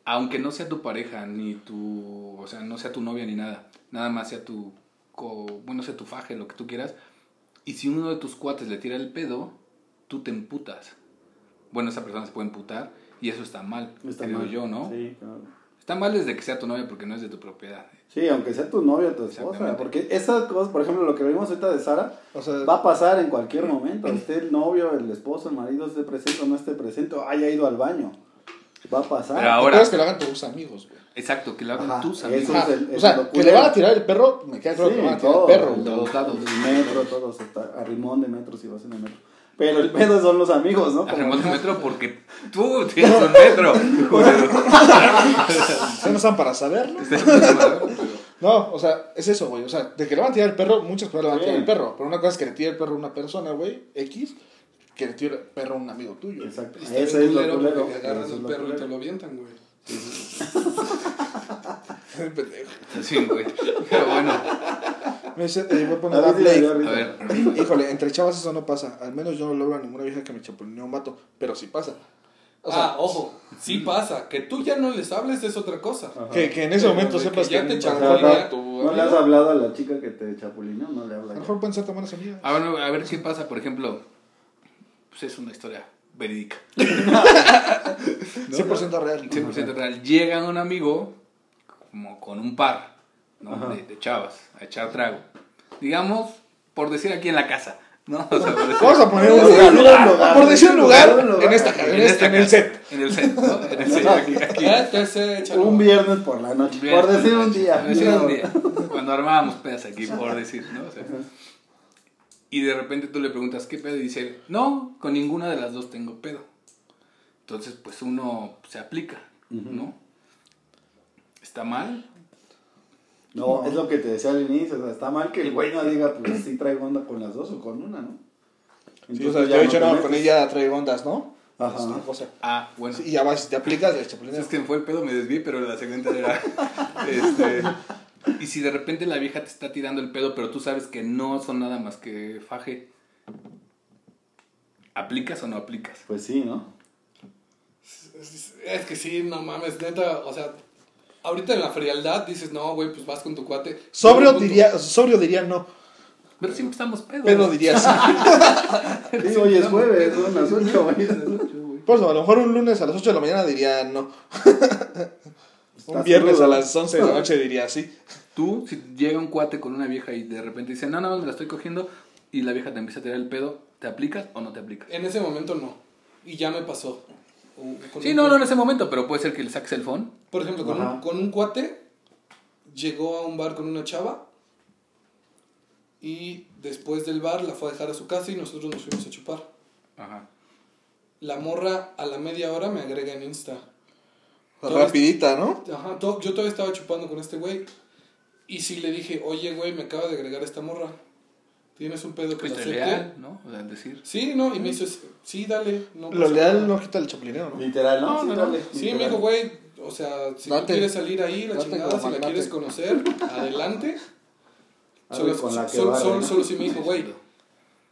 aunque no sea tu pareja, ni tu, o sea, no sea tu novia ni nada, nada más sea tu, co- bueno, sea tu faje, lo que tú quieras, y si uno de tus cuates le tira el pedo, tú te emputas. Bueno, esa persona se puede emputar y eso está mal, Está creo mal. yo, ¿no? Sí, claro. Está mal desde que sea tu novia porque no es de tu propiedad. Sí, aunque sea tu novia o tu esposa. Porque esas cosas, por ejemplo, lo que vimos ahorita de Sara, O sea, va a pasar en cualquier momento. Esté el novio, el esposo, el marido esté presente o no esté presente, o haya ido al baño. Va a pasar. Pero ahora es que lo hagan tus amigos, güey. exacto, que lo hagan Ajá, tus amigos. es o sea, que le van a tirar el perro, me queda claro Sí, que le van a tirar todo. el perro. Lados. El metro, todos, hasta arrimón de metro si vas en el metro. Pero el pedo son los amigos, ¿no? Arremate un metro porque tú tienes un metro. Ustedes no están para saberlo. No, o sea, es eso, güey. O sea, de que le van a tirar el perro, muchas cosas le van a tirar el perro. Pero una cosa es que le tire el perro a una persona, güey, X, que le tire el perro a un amigo tuyo. Exacto. Ese es lo culero Eso es el perro y te lo avientan, güey. Pendejo. Sí, güey. Pero bueno, Me dice, eh, voy a poner A a Blake. a ver. Híjole, entre chavas eso no pasa. Al menos yo no logro a ninguna vieja que me chapulinee un vato. Pero sí pasa. O sea, ah, ojo, sí pasa. Que tú ya no les hables es otra cosa. Que, que en ese Pero momento sepas que ya que te a lo chapulinea mejor Ajá. tu ¿No le has hablado a la chica que te chapulineó? No le A habla. lo mejor pueden ser tan buenas amigas. Ah, a ver qué pasa, por ejemplo, pues es una historia verídica. 100% real. 100% real. Llega un amigo como con un par ¿no? De, de chavas a echar trago. Digamos, por decir aquí en la casa. ¿no? O sea, por decir- Vamos a poner un lugar. lugar. Por decir un lugar en esta en, este, en el casa, set. En el set, ¿no? En el set, aquí. Un viernes por la noche. Por decir un día. Por decir un día. Cuando armábamos pedas aquí, por decir, ¿no? O sea, y de repente tú le preguntas, ¿qué pedo? Y dice, no, con ninguna de las dos tengo pedo. Entonces, pues uno se aplica, ¿no? ¿Está mal? No, es lo que te decía al inicio. O sea, está mal que el güey no diga, pues sí traigo onda con las dos o con una, ¿no? Sí, o sea, ya yo he dicho, no, con ella traigo ondas, ¿no? Ajá. Es una cosa. Ah, bueno. Sí, y ya vas, si te aplicas, el chapulín Es que me fue el pedo, me desvié, pero la siguiente era... este, y si de repente la vieja te está tirando el pedo, pero tú sabes que no son nada más que faje, ¿aplicas o no aplicas? Pues sí, ¿no? Es que sí, no mames, neta, o sea, ahorita en la frialdad dices, no, güey, pues vas con tu cuate. Sobrio diría, sobrio diría no. Pero siempre estamos pedos. Pedo diría sí. Sí, hoy es jueves, son las 8, güey. Por eso, a lo mejor un lunes a las 8 de la mañana diría no. Un viernes a las 11 de la noche diría sí. Tú, si llega un cuate con una vieja y de repente dice, no, nada más me la estoy cogiendo, y la vieja te empieza a tirar el pedo, ¿te aplicas o no te aplicas? En ese momento no. Y ya me pasó. Sí, un- no, no en ese momento, pero puede ser que le saques el phone. Por ejemplo, con un, Ajá. con un cuate, llegó a un bar con una chava y después del bar la fue a dejar a su casa y nosotros nos fuimos a chupar. Ajá. La morra a la media hora me agrega en Insta. Todo Rapidita, ¿no? Ajá, to- yo todavía estaba chupando con este güey. Y sí le dije, oye, güey, me acaba de agregar esta morra. ¿Tienes un pedo que acepte? leal, ¿no? O sea, decir. Sí, no, y me hizo, sí, dale. No Lo leal nada". no quita el chapulineo, ¿no? Literal, ¿no? No, sí, no, no. dale, Sí, literal. me dijo, güey, o sea, si Date. tú quieres salir ahí, la Date chingada, si la quieres conocer, adelante. Solo, con la que solo, vale, solo, ¿no? solo sí me dijo, güey,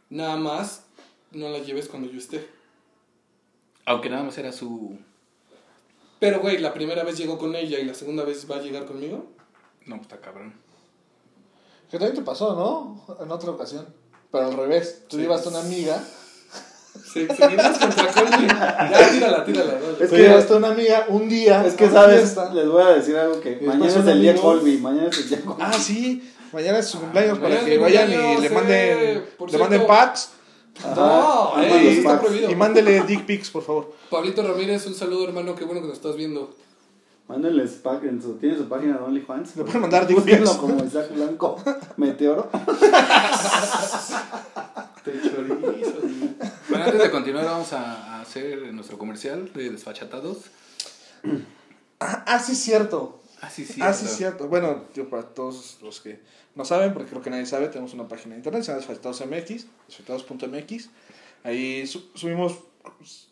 nada más no la lleves cuando yo esté. Aunque nada más era su. Pero, güey, la primera vez llegó con ella y la segunda vez va a llegar conmigo. No, pues está cabrón. Que también te pasó, ¿no? En otra ocasión. Pero al revés. Tú Sí. llevaste una amiga Se- Seguimos contra Colby. Ya, tírala, tírala. dale. Es Oye, que- hasta una amiga un día. Es que, ¿sabes? fiesta. Les voy a decir algo que mañana es el día Colby. Mañana es el día Colby. Ah, sí. Mañana es su cumpleaños para Mañana que vayan y cumpleaños, le eh, manden, le manden packs No, Ajá, los eso está prohibido. y mándele dick pics, por favor. Pablito Ramírez, un saludo, hermano. Qué bueno que nos estás viendo. Mándenles su, tiene su página de OnlyFans. Le pueden mandar dick como Isaac Blanco Meteoro. Te chorizo. Bueno, antes de continuar, vamos a, hacer nuestro comercial de desfachatados. Ah, ah, sí, cierto. Ah, sí, sí. ah, sí, cierto. Bueno, yo para todos los que no saben, porque creo que nadie sabe, tenemos una página de internet, se llama Desfachatados.mx, desfachatados.mx. Ahí su- subimos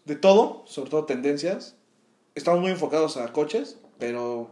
de todo, sobre todo tendencias. Estamos muy enfocados a coches, pero...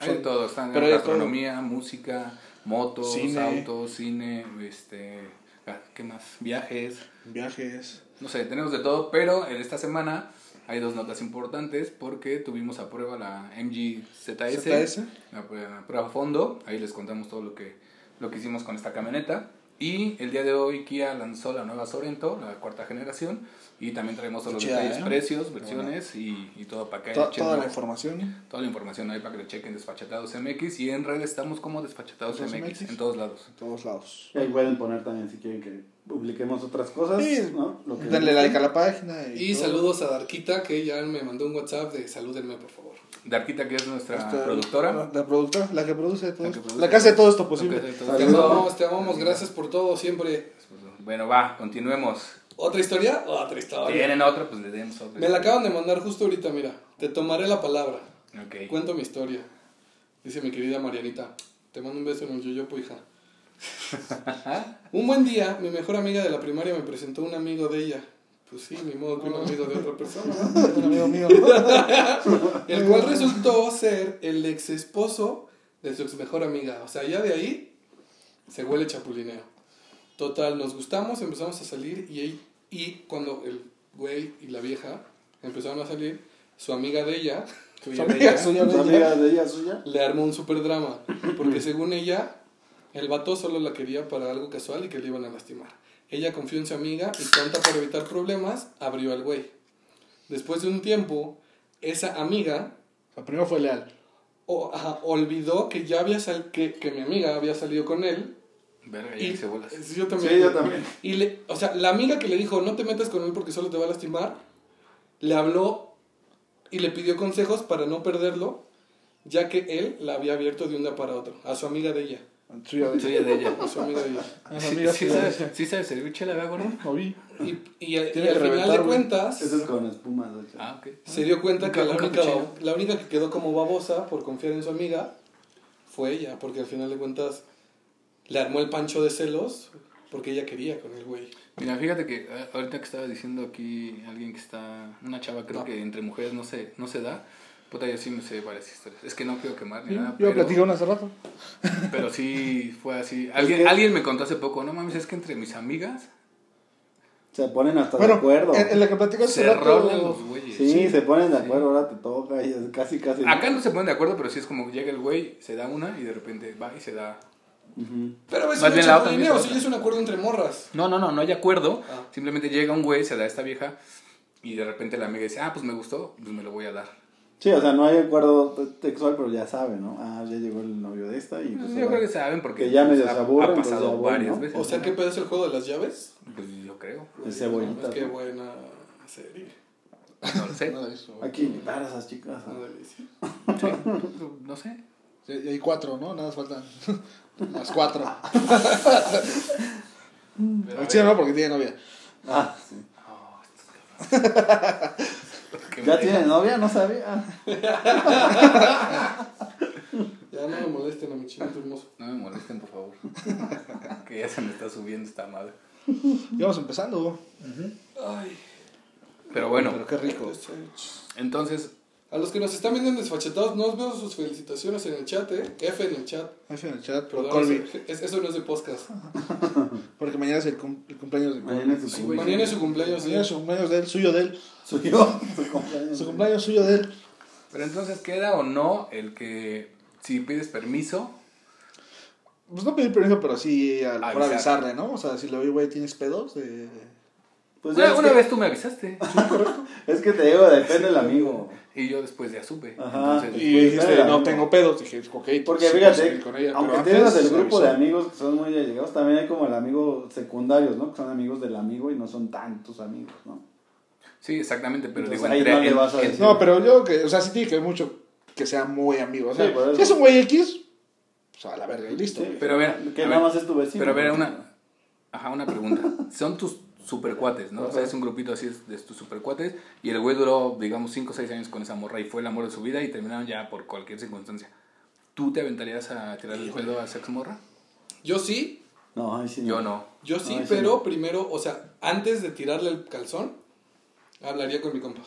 Hay son- están pero hay de gastronomía, música, motos, Cine. autos, cine, este, ah, ¿qué más? Viajes, Viajes. no sé, tenemos de todo, pero en esta semana hay dos notas importantes porque tuvimos a prueba la MG ZS, ZS. la prueba, la prueba a fondo, ahí les contamos todo lo que, lo que hicimos con esta camioneta. Y el día de hoy Kia lanzó la nueva Sorento, la cuarta generación, y también traemos todos los Chida, detalles, ¿eh? precios, versiones y, y todo para que To- toda la información. Toda la información ahí para que lo chequen Desfachatados MX y en redes estamos como Desfachatados Los MX, MX. en todos lados. En todos lados. Y ahí pueden poner también si quieren que publiquemos otras cosas. Sí, ¿no? Lo que Denle like a la página. Y, Y saludos a Darquita, que ya me mandó un WhatsApp de salúdenme, por favor. Darquita, que es nuestra Esta- productora. La productora, la que produce todo La esto. produce La que hace todo esto posible. todo. Te Saludos. amamos, te amamos, gracias por todo, siempre. Bueno, va, continuemos. ¿Otra historia? Otra historia. ¿Tienen otra? Pues le demos otra. Me la acaban de mandar justo ahorita, mira. Te tomaré la palabra. Ok. Cuento mi historia. Dice mi querida Marianita. Te mando un beso en el yoyopo, hija. un buen día, mi mejor amiga de la primaria me presentó un amigo de ella. Pues sí, ni modo que un amigo de otra persona, ¿no? Un amigo mío. ¿no? El cual resultó ser el ex esposo de su ex mejor amiga. O sea, ya de ahí se huele chapulineo. Total, nos gustamos, empezamos a salir y, y cuando el güey y la vieja empezaron a salir, su amiga de ella, Su suya de amiga, ella, suya de ¿Tu ella. amiga de ella suya? le armó un super drama. Porque según ella, el vato solo la quería para algo casual y que le iban a lastimar. Ella confió en su amiga y tonta para evitar problemas, abrió al güey. Después de un tiempo, esa amiga O sea, primero fue leal. o- ajá, olvidó que ya había sal que, que mi amiga había salido con él. Verga, Y, se bolas. Yo también. Sí, yo también. Y le, o sea, la amiga que le dijo, no te metas con él porque solo te va a lastimar, le habló y le pidió consejos para no perderlo, ya que él la había abierto de un día para otro, a su amiga de ella. Suya de de ella. Su amiga de ella. Una Sí, amiga sí sabes, ella. sí sabes servir chela, ¿verdad, gordo? Lo vi. Y, y, al final de cuentas, Eso es con hecho. Ah, ok. se dio cuenta que la única, la única que quedó como babosa por confiar en su amiga fue ella, porque al final de cuentas le armó el pancho de celos porque ella quería con el güey. Mira, fíjate que eh, ahorita que estaba diciendo aquí alguien que está, una chava creo No. que entre mujeres no se, no se da, puta yo sí me sé varias historias. Es que no quiero quemar ni Sí, nada, Yo pero, platicé una hace rato. pero sí fue así. Alguien, que- alguien me contó hace poco, no mames, es que entre mis amigas Se ponen hasta Bueno, de acuerdo. en, en la que platicé hace se rato. rolan los güeyes. Sí, se ponen de acuerdo, ahora te toca y es casi, casi. Acá no se ponen de acuerdo, pero sí es como llega el güey, se da una y de repente va y se da. Pero es Más bien la otra sí es un acuerdo entre morras. No, no, no, no hay acuerdo. Ah. Simplemente llega un güey, se da a esta vieja y de repente la amiga dice, ah, pues me gustó, pues me lo voy a dar. Sí, o sea, no hay acuerdo te- textual, pero ya saben, ¿no? Ah, ya llegó el novio de esta y pues. Yo creo que saben porque Que ya pues, medio ha, se aburren, ha pues, pasado voy, varias ¿no? veces. O sea, ¿qué pedo es el juego de las llaves? Pues yo creo. El cebollita. Qué buena serie. No lo sé. Hay que invitar a esas chicas. Una ¿no? delicia. Sí, no sé. Y y hay cuatro, ¿no? Nada más faltan. Las cuatro. Chile no, porque tiene novia. Ah, sí. Oh, estos ¿Ya tiene novia? No sabía. Ya no me molesten a mi chinito hermoso. No me molesten, por favor. que ya se me está subiendo esta madre. Y vamos empezando. Ay. Pero bueno, Pero qué rico. entonces, A los que nos están viendo en desfachatados, no os veo sus felicitaciones en el chat, ¿eh? F en el chat. F en el chat, pero Perdón, Colby. eso, es- eso no es de podcast. Porque mañana es el, cum- el cumpleaños de Mañana es su cumpleaños. Mañana es su cumpleaños, Mañana es su cumpleaños de él, suyo de él. Suyo. Su cumpleaños. Su cumpleaños suyo de él. pero entonces queda o no el que si pides permiso, Pues no pedir permiso, pero sí a lo mejor Avisar. avisarle, ¿no? O sea, decirle, oye, güey, ¿tienes pedos? De... Pues Una, es una que- vez tú me avisaste. Es que te digo, depende del amigo. Y yo después ya supe. Ajá. Entonces, Y Pues, dijiste, no amigo. tengo pedos. Dije, ok, Porque pues, fíjate, salir con ella. aunque tengas el grupo de amigos que son muy allegados, también hay como el amigo secundarios, ¿no? Que son amigos del amigo y no son tantos amigos, ¿no? sí, exactamente, pero Entonces, digo, entre- no le en- vas a en- decir. No, pero yo, que, o sea, sí tiene que ver mucho que sea muy amigo. O sea, Sí, si es un güey X, pues a la verga y listo. Sí. Pero a ver, Que a nada ver, más es tu vecino. Pero a ver, una, ajá, una pregunta. Son tus super cuates, ¿no? O sea, es un grupito así de tus super cuates y el güey duró, digamos, 5 o 6 años con esa morra y fue el amor de su vida y terminaron ya por cualquier circunstancia. ¿Tú te aventarías a tirar el pedo a esa ex morra? Yo sí, No, sí Yo no. yo sí, Ay, sí, pero no. primero, o sea, antes de tirarle el calzón, hablaría con mi compa.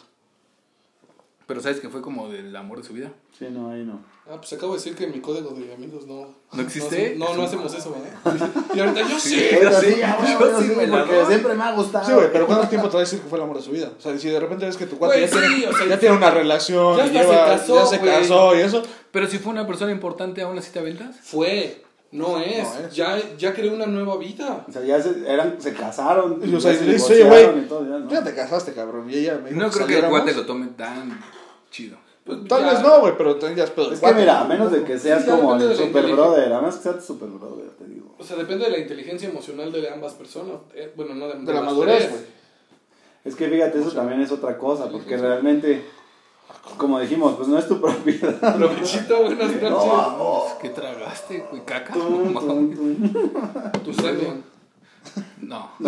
Pero sabes que fue como del amor de su vida. Sí, no, ahí no. Ah, pues acabo de decir que en mi código de amigos no. ¿No existe? No, no, hacemos eso, ¿verdad? Y ahorita yo sí. Pero sí, yo sí me porque doy. siempre me ha gustado. Sí, güey, pero ¿cuánto tiempo te va a decir que fue el amor de su vida? O sea, si de repente ves que tu cuate ya, tiene, sí, o sea, ya tiene una relación, ya lleva- se casó, ya se casó y eso, Pero si fue una persona importante, ¿aún así te aventas? Fue. No es. No es. Ya, ya creé una nueva vida. O sea, ya se, eran, se casaron. Y, o sea, ya se oye, güey, ya, ¿no? ya te casaste, cabrón. Y ella me dijo No creo que el cuate lo tome tan chido. Pues Tal vez no, güey, pero tendrías pedo de Es que mira, a menos de que seas Sí, como el de la super brother, a menos que seas tu super brother, te digo. O sea, depende de la inteligencia emocional de ambas personas. Eh, bueno, no de, De la las madurez, güey. Es que fíjate, eso también es otra cosa, porque realmente, como dijimos, pues no es tu propiedad. Provechito, buenas noches. No, ¿Qué tragaste, güey? ¿Caca? tum, tum, tum. Tu semen. no.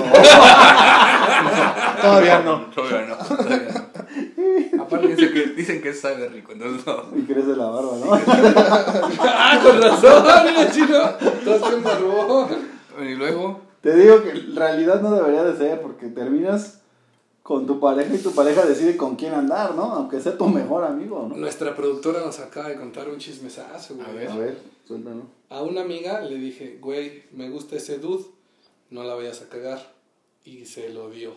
Todavía no. Todavía no. Todavía no. Aparte dicen que, dicen que sabe rico, entonces no. Y crece la barba, ¿no? ah, con razón, mira, chino. Estás bien barbón. Y luego, Te digo que en realidad no debería de ser, porque terminas con tu pareja y tu pareja decide con quién andar, ¿no? Aunque sea tu mejor amigo, ¿no? Nuestra productora nos acaba de contar un chismesazo, güey. A ver. A ver, suéltalo. A una amiga le dije, güey, me gusta ese dude, no la vayas a cagar. Y se lo dio.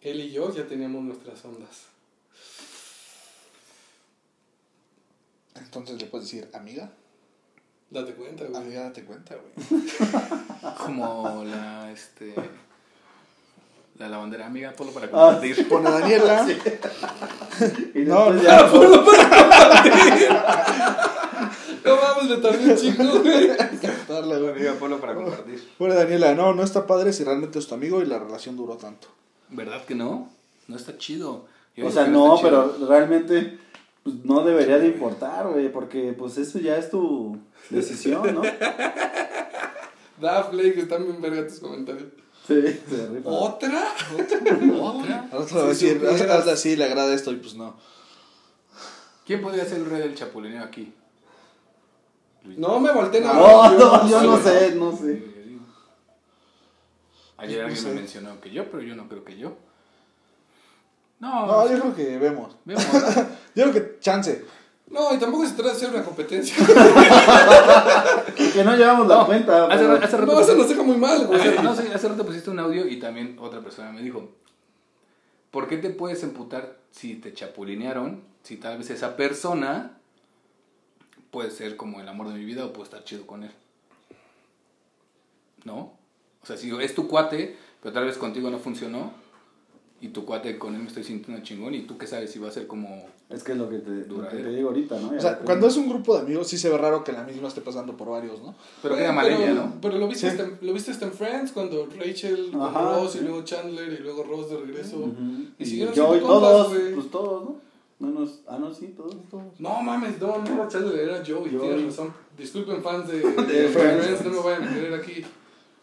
Él y yo ya teníamos nuestras ondas. Entonces le puedes decir, amiga, Date cuenta, güey. amiga, date cuenta, güey. como la, este... La lavandera amiga, ponlo para Ah, compartir. Pone Daniela. Y No, no. ya, No mames, le tardé un chingo, güey. Darle, güey. Amiga, ponlo para compartir. Pone Daniela, no, no está padre si realmente es tu amigo y la relación duró tanto. ¿Verdad que no? No está chido. Yo O sea, no, pero realmente pues, no debería de importar, güey, porque pues eso ya es tu decisión, ¿no? Daf, Lake, están bien verga tus comentarios. Sí, se rifa. ¿Otra? ¿Otra? Ahora te va a Si decir, haz- supieras. hazle así, le agrada esto y pues no. ¿Quién podría ser el rey del chapulineo aquí? No me volteen a No, ver, no, yo no sé, no sé. Ayer alguien me mencionó que yo, pero yo no creo que yo. No, No, yo creo que vemos. vemos. Yo creo que chance. No, y tampoco se trata de hacer una competencia. Que no llevamos la No, cuenta. hace, pero- hace rato No, eso nos deja muy mal, güey. hace- no, sí, hace rato pusiste un audio y también otra persona me dijo, ¿por qué te puedes emputar si te chapulinearon? Si tal vez esa persona puede ser como el amor de mi vida o puede estar chido con él. ¿No? O sea, si es tu cuate, pero tal vez contigo no funcionó y tu cuate con él me estoy sintiendo chingón y tú qué sabes si va a ser como... Es que es lo que te, lo que Duradero. te digo ahorita, ¿no? O sea, cuando es un grupo de amigos, sí se ve raro que la misma esté pasando por varios, ¿no? Pero Güey, queda mal ella, ¿no? Pero lo viste, Sí. hasta, en- lo viste hasta en Friends, cuando Rachel con Ajá, Ross sí. y luego Chandler y luego Ross de regreso. Ujú. Y, Y siguieron yo y siendo compas, todos, güey. pues todos, ¿no? Menos, ah, no, sí, todos, todos. No mames, no, no era Chandler, era Joey, Joey. tienes razón. Disculpen fans de, de, De Friends, no me vayan a querer aquí.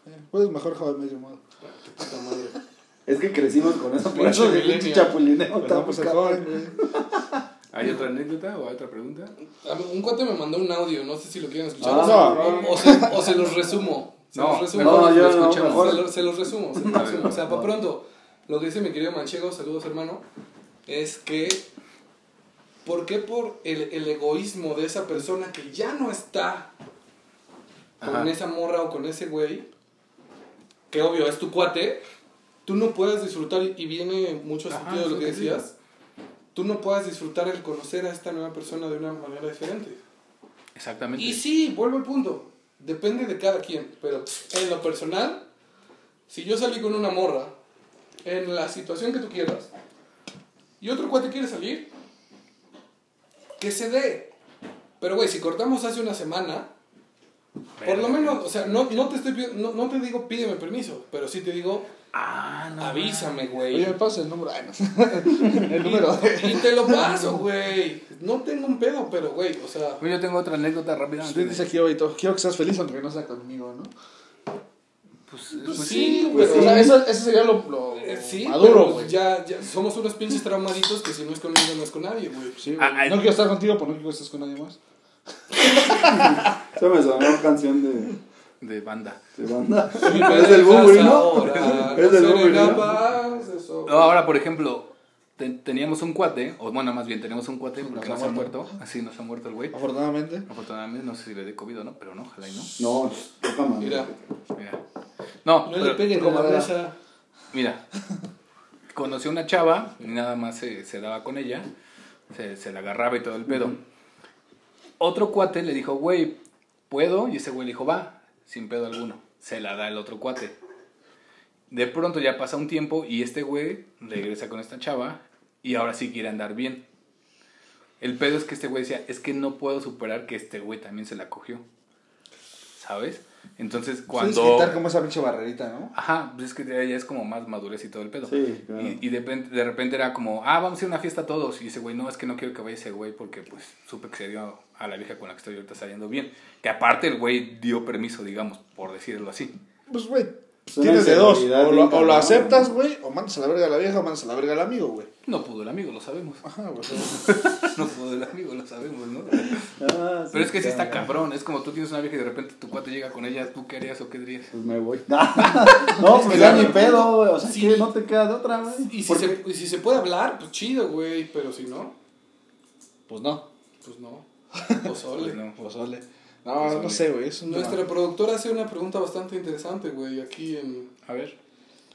Eh, Pues mejor Your Mother. Qué puta madre. Es que crecimos con eso, por eso de chapulineo. Güey. ¿Hay otra anécdota o hay otra pregunta? Un cuate me mandó un audio, no sé si lo quieren escuchar. Ah, o, no. o, se, o se los resumo. Se No, los resumo. No, Mejor yo lo no, escuchamos. mejor. Se, lo- se los resumo, se los A ver, resumo. O sea, para pronto, lo que dice mi querido Manchego, saludos hermano, es que, ¿por qué por el, el egoísmo de esa persona que ya no está con Ajá. esa morra o con ese güey, que obvio es tu cuate, tú no puedes disfrutar, y viene mucho Ajá, sentido de lo que decías, tú no puedes disfrutar el conocer a esta nueva persona de una manera diferente. Exactamente. Y sí, vuelvo al punto. Depende de cada quien. Pero en lo personal, si yo salí con una morra en la situación que tú quieras, y otro cuate quiere salir, que se dé. Pero, güey, si cortamos hace una semana, por lo menos, o sea, no, no, te, estoy, no, no te digo pídeme permiso, pero sí te digo Ah, no. avísame, güey. Oye, me pasa el número. Ay, no. el número. Y te lo paso, güey. No tengo un pedo, pero, güey, o sea... Pues yo tengo otra anécdota rápida. Usted dice aquí, quiero que seas feliz aunque no sea conmigo, ¿no? Pues, Pues pues sí, sí, güey. O sea, eso, eso sería lo, lo eh, Sí, maduro, pero güey. ya, ya somos unos pinches traumaditos que si no es conmigo no es con nadie, güey. Sí, güey. Ah, ah, no quiero estar contigo, pero no quiero que estés con nadie más. Eso me sonó canción de, De banda. de banda. Me es del Bumbury, ¿no? ahora, Es no del Bumbury, ¿no? No, ahora, por ejemplo, te- teníamos un cuate, o bueno, más bien, teníamos un cuate porque Nos nos, ha muerto. muerto. Así nos ha muerto el güey. Afortunadamente. Afortunadamente, no sé si le dé COVID o no, pero no, ojalá y no. No, toca madre. Mira, Mira. No, no le peguen a como la mesa. Mira, conoció una chava y nada más se, se daba con ella, se, se la agarraba y todo el pedo. Otro cuate le dijo, güey, ¿puedo? Y ese güey le dijo, va, sin pedo alguno. Se la da el otro cuate. De pronto ya pasa un tiempo y este güey regresa con esta chava y ahora sí quiere andar bien. El pedo es que este güey decía, es que no puedo superar que este güey también se la cogió. ¿Sabes? Entonces Cuando... cuando... quitar como esa pinche barrerita, ¿no? Ajá, pues es que ya es como más madurez y todo el pedo. Sí, claro. Y, y de, repente, de repente era como, ah, vamos a ir a una fiesta todos. Y ese güey, no, es que no quiero que vaya ese güey porque pues supe que se dio a la vieja con la que estoy ahorita saliendo bien. Que aparte el güey dio permiso, digamos, por decirlo así. Pues, güey, Es tienes de dos. O lo, o lo cabrón, aceptas, güey, o mandas a la verga a la vieja o mandas a la verga al amigo, güey. No pudo el amigo, lo sabemos. Ajá, güey. No pudo el amigo, lo sabemos, ¿no? Ah, Pero es que sí está cabrón. Es como tú tienes una vieja y de repente tu cuate llega con ella, ¿tú qué harías o qué dirías? Pues me voy. no, pues ya ni pedo, güey. O sea, Sí. que no te queda de otra, güey. Y si, se, y si se puede hablar, pues chido, güey. Pero si no, Pues no. pues no. Pozole. Pues no. Pozole. No, no sé, güey. Nuestra tema. productora hace una pregunta bastante interesante, güey. Aquí en. A ver.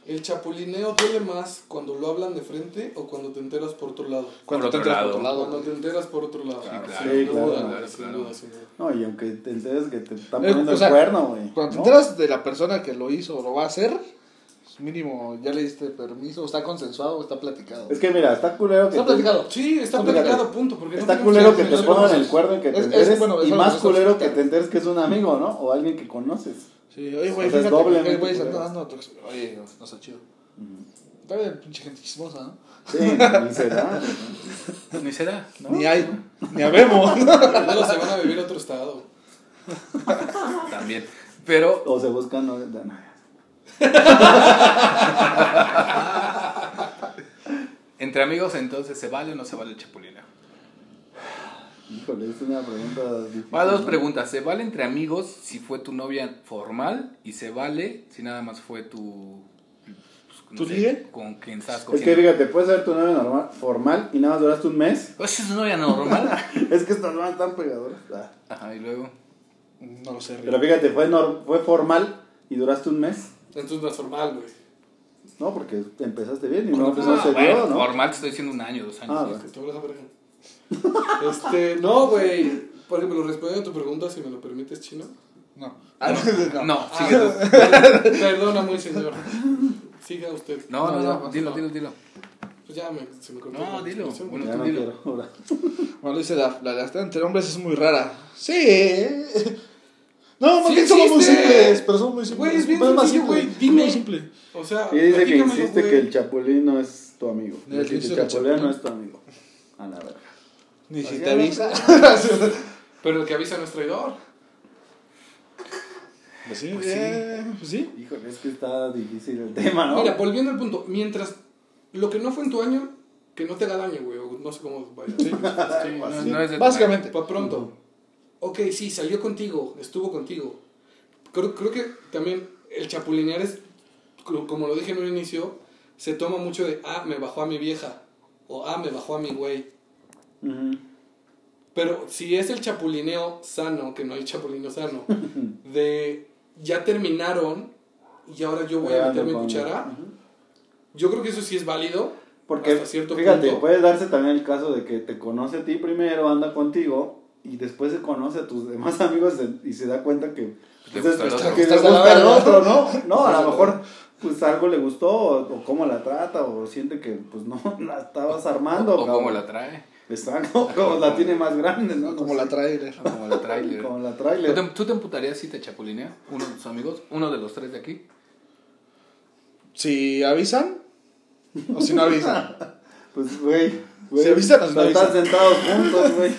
¿El chapulineo duele más cuando lo hablan de frente o cuando te enteras por otro lado? Cuando Por te otro entras por lado. otro lado. Cuando te enteras por otro lado. claro. Sí, sin claro, duda, claro, sin claro. duda, sin duda. No, y aunque te enteres que te están Eh, poniendo o sea, el cuerno, güey. Cuando te ¿no? enteras de la persona que lo hizo o lo va a hacer, mínimo ya le diste permiso, está consensuado o está platicado. Es que mira, está culero que Está te- platicado. Sí, está Fíjate, platicado, punto. Porque no Está tenemos culero que te pongan el cuerno y que te Es- es- enteres. bueno, y más culero que te enteres que es un amigo, ¿no? O alguien que conoces. Sí, oye, güey, fíjate güey anda dando otro- Oye, no está chido. Está bien, pinche gente chismosa, ¿no? Sí, ni será. Ni será, ¿no? Ni hay, ni habemos. Luego se van a vivir a otro estado. También. Pero O se buscan. No, no. entre amigos, entonces, ¿se vale o no se vale el chapulina? Híjole, es una pregunta difícil. Va, dos ¿no? preguntas. ¿Se vale entre amigos si fue tu novia formal? ¿Y se vale si nada más fue tu... pues, ¿Tu? Con quien estás Es cogiendo. que fíjate, puedes ser tu novia normal, formal y nada más duraste un mes. Pues es tu novia normal. Es que estas van tan pegadoras. Ah. Ajá, y luego... No lo sé. Pero fíjate, fue, nor- fue formal y duraste un mes. Entonces no es formal, güey. No, porque empezaste bien y no, no se bueno, dio, ¿no? formal te estoy diciendo un año, dos años. Ah, ¿sí? bueno. Te voy a la verga. Este, no, güey. Por ejemplo, respondiendo a tu pregunta, si me lo permites, chino. No. Ah, no. No, Ah, sigue tú. per- Perdona muy, señor. Siga usted. No, no, No, dilo, dilo, dilo. Pues ya me, se me cortó. No, la dilo. Bueno, Ya tú no dilo. quiero. Bueno, dice la, la lealtad entre hombres es muy rara. Sí. No, más Sí bien somos muy simples, pero somos muy simples. Güey, es bien sencillo, simple, güey, dime. muy simple. O sea, Y dice que insiste que el chapulín no es tu amigo. Ni el que chapulín. no es tu amigo. A la verga. Ni si te no, avisa. Pero el que avisa no es traidor. Pues sí, Pues sí. eh, pues sí. Híjole, es que está difícil el tema, ¿no? Mira, volviendo al punto. Mientras lo que no fue en tu año, que no te haga daño, güey. o No sé cómo vaya. Sí, no, no es de tu Básicamente. Para pronto. Ok, sí, salió contigo, estuvo contigo. Creo, creo que también el chapulinear es, co- como lo dije en un inicio, se toma mucho de, ah, me bajó a mi vieja. O, ah, me bajó a mi güey. Pero si es el chapulineo sano, que no hay chapulineo sano, de ya terminaron y ahora yo voy a meter mi cuchara, yo creo que eso sí es válido. Porque, hasta cierto fíjate, punto. puede darse también el caso de que te conoce a ti primero, anda contigo, y después se conoce a tus demás amigos y se da cuenta que... Le pues, gusta el es- otro. que le gusta el otro, ¿no? No, a lo mejor pues algo le gustó o, o cómo la trata o siente que pues no la estabas armando. O, cómo la trae. Exacto, como la tiene más grande, ¿no? Como la trailer. Como la trailer. Como la ¿Tú trailer. te, tú te emputarías si te chapulinea uno de tus amigos? ¿Uno de los tres de aquí? Si avisan o si no avisan. Pues, güey. ¿Se avisan o no no están avisan? sentados juntos, güey.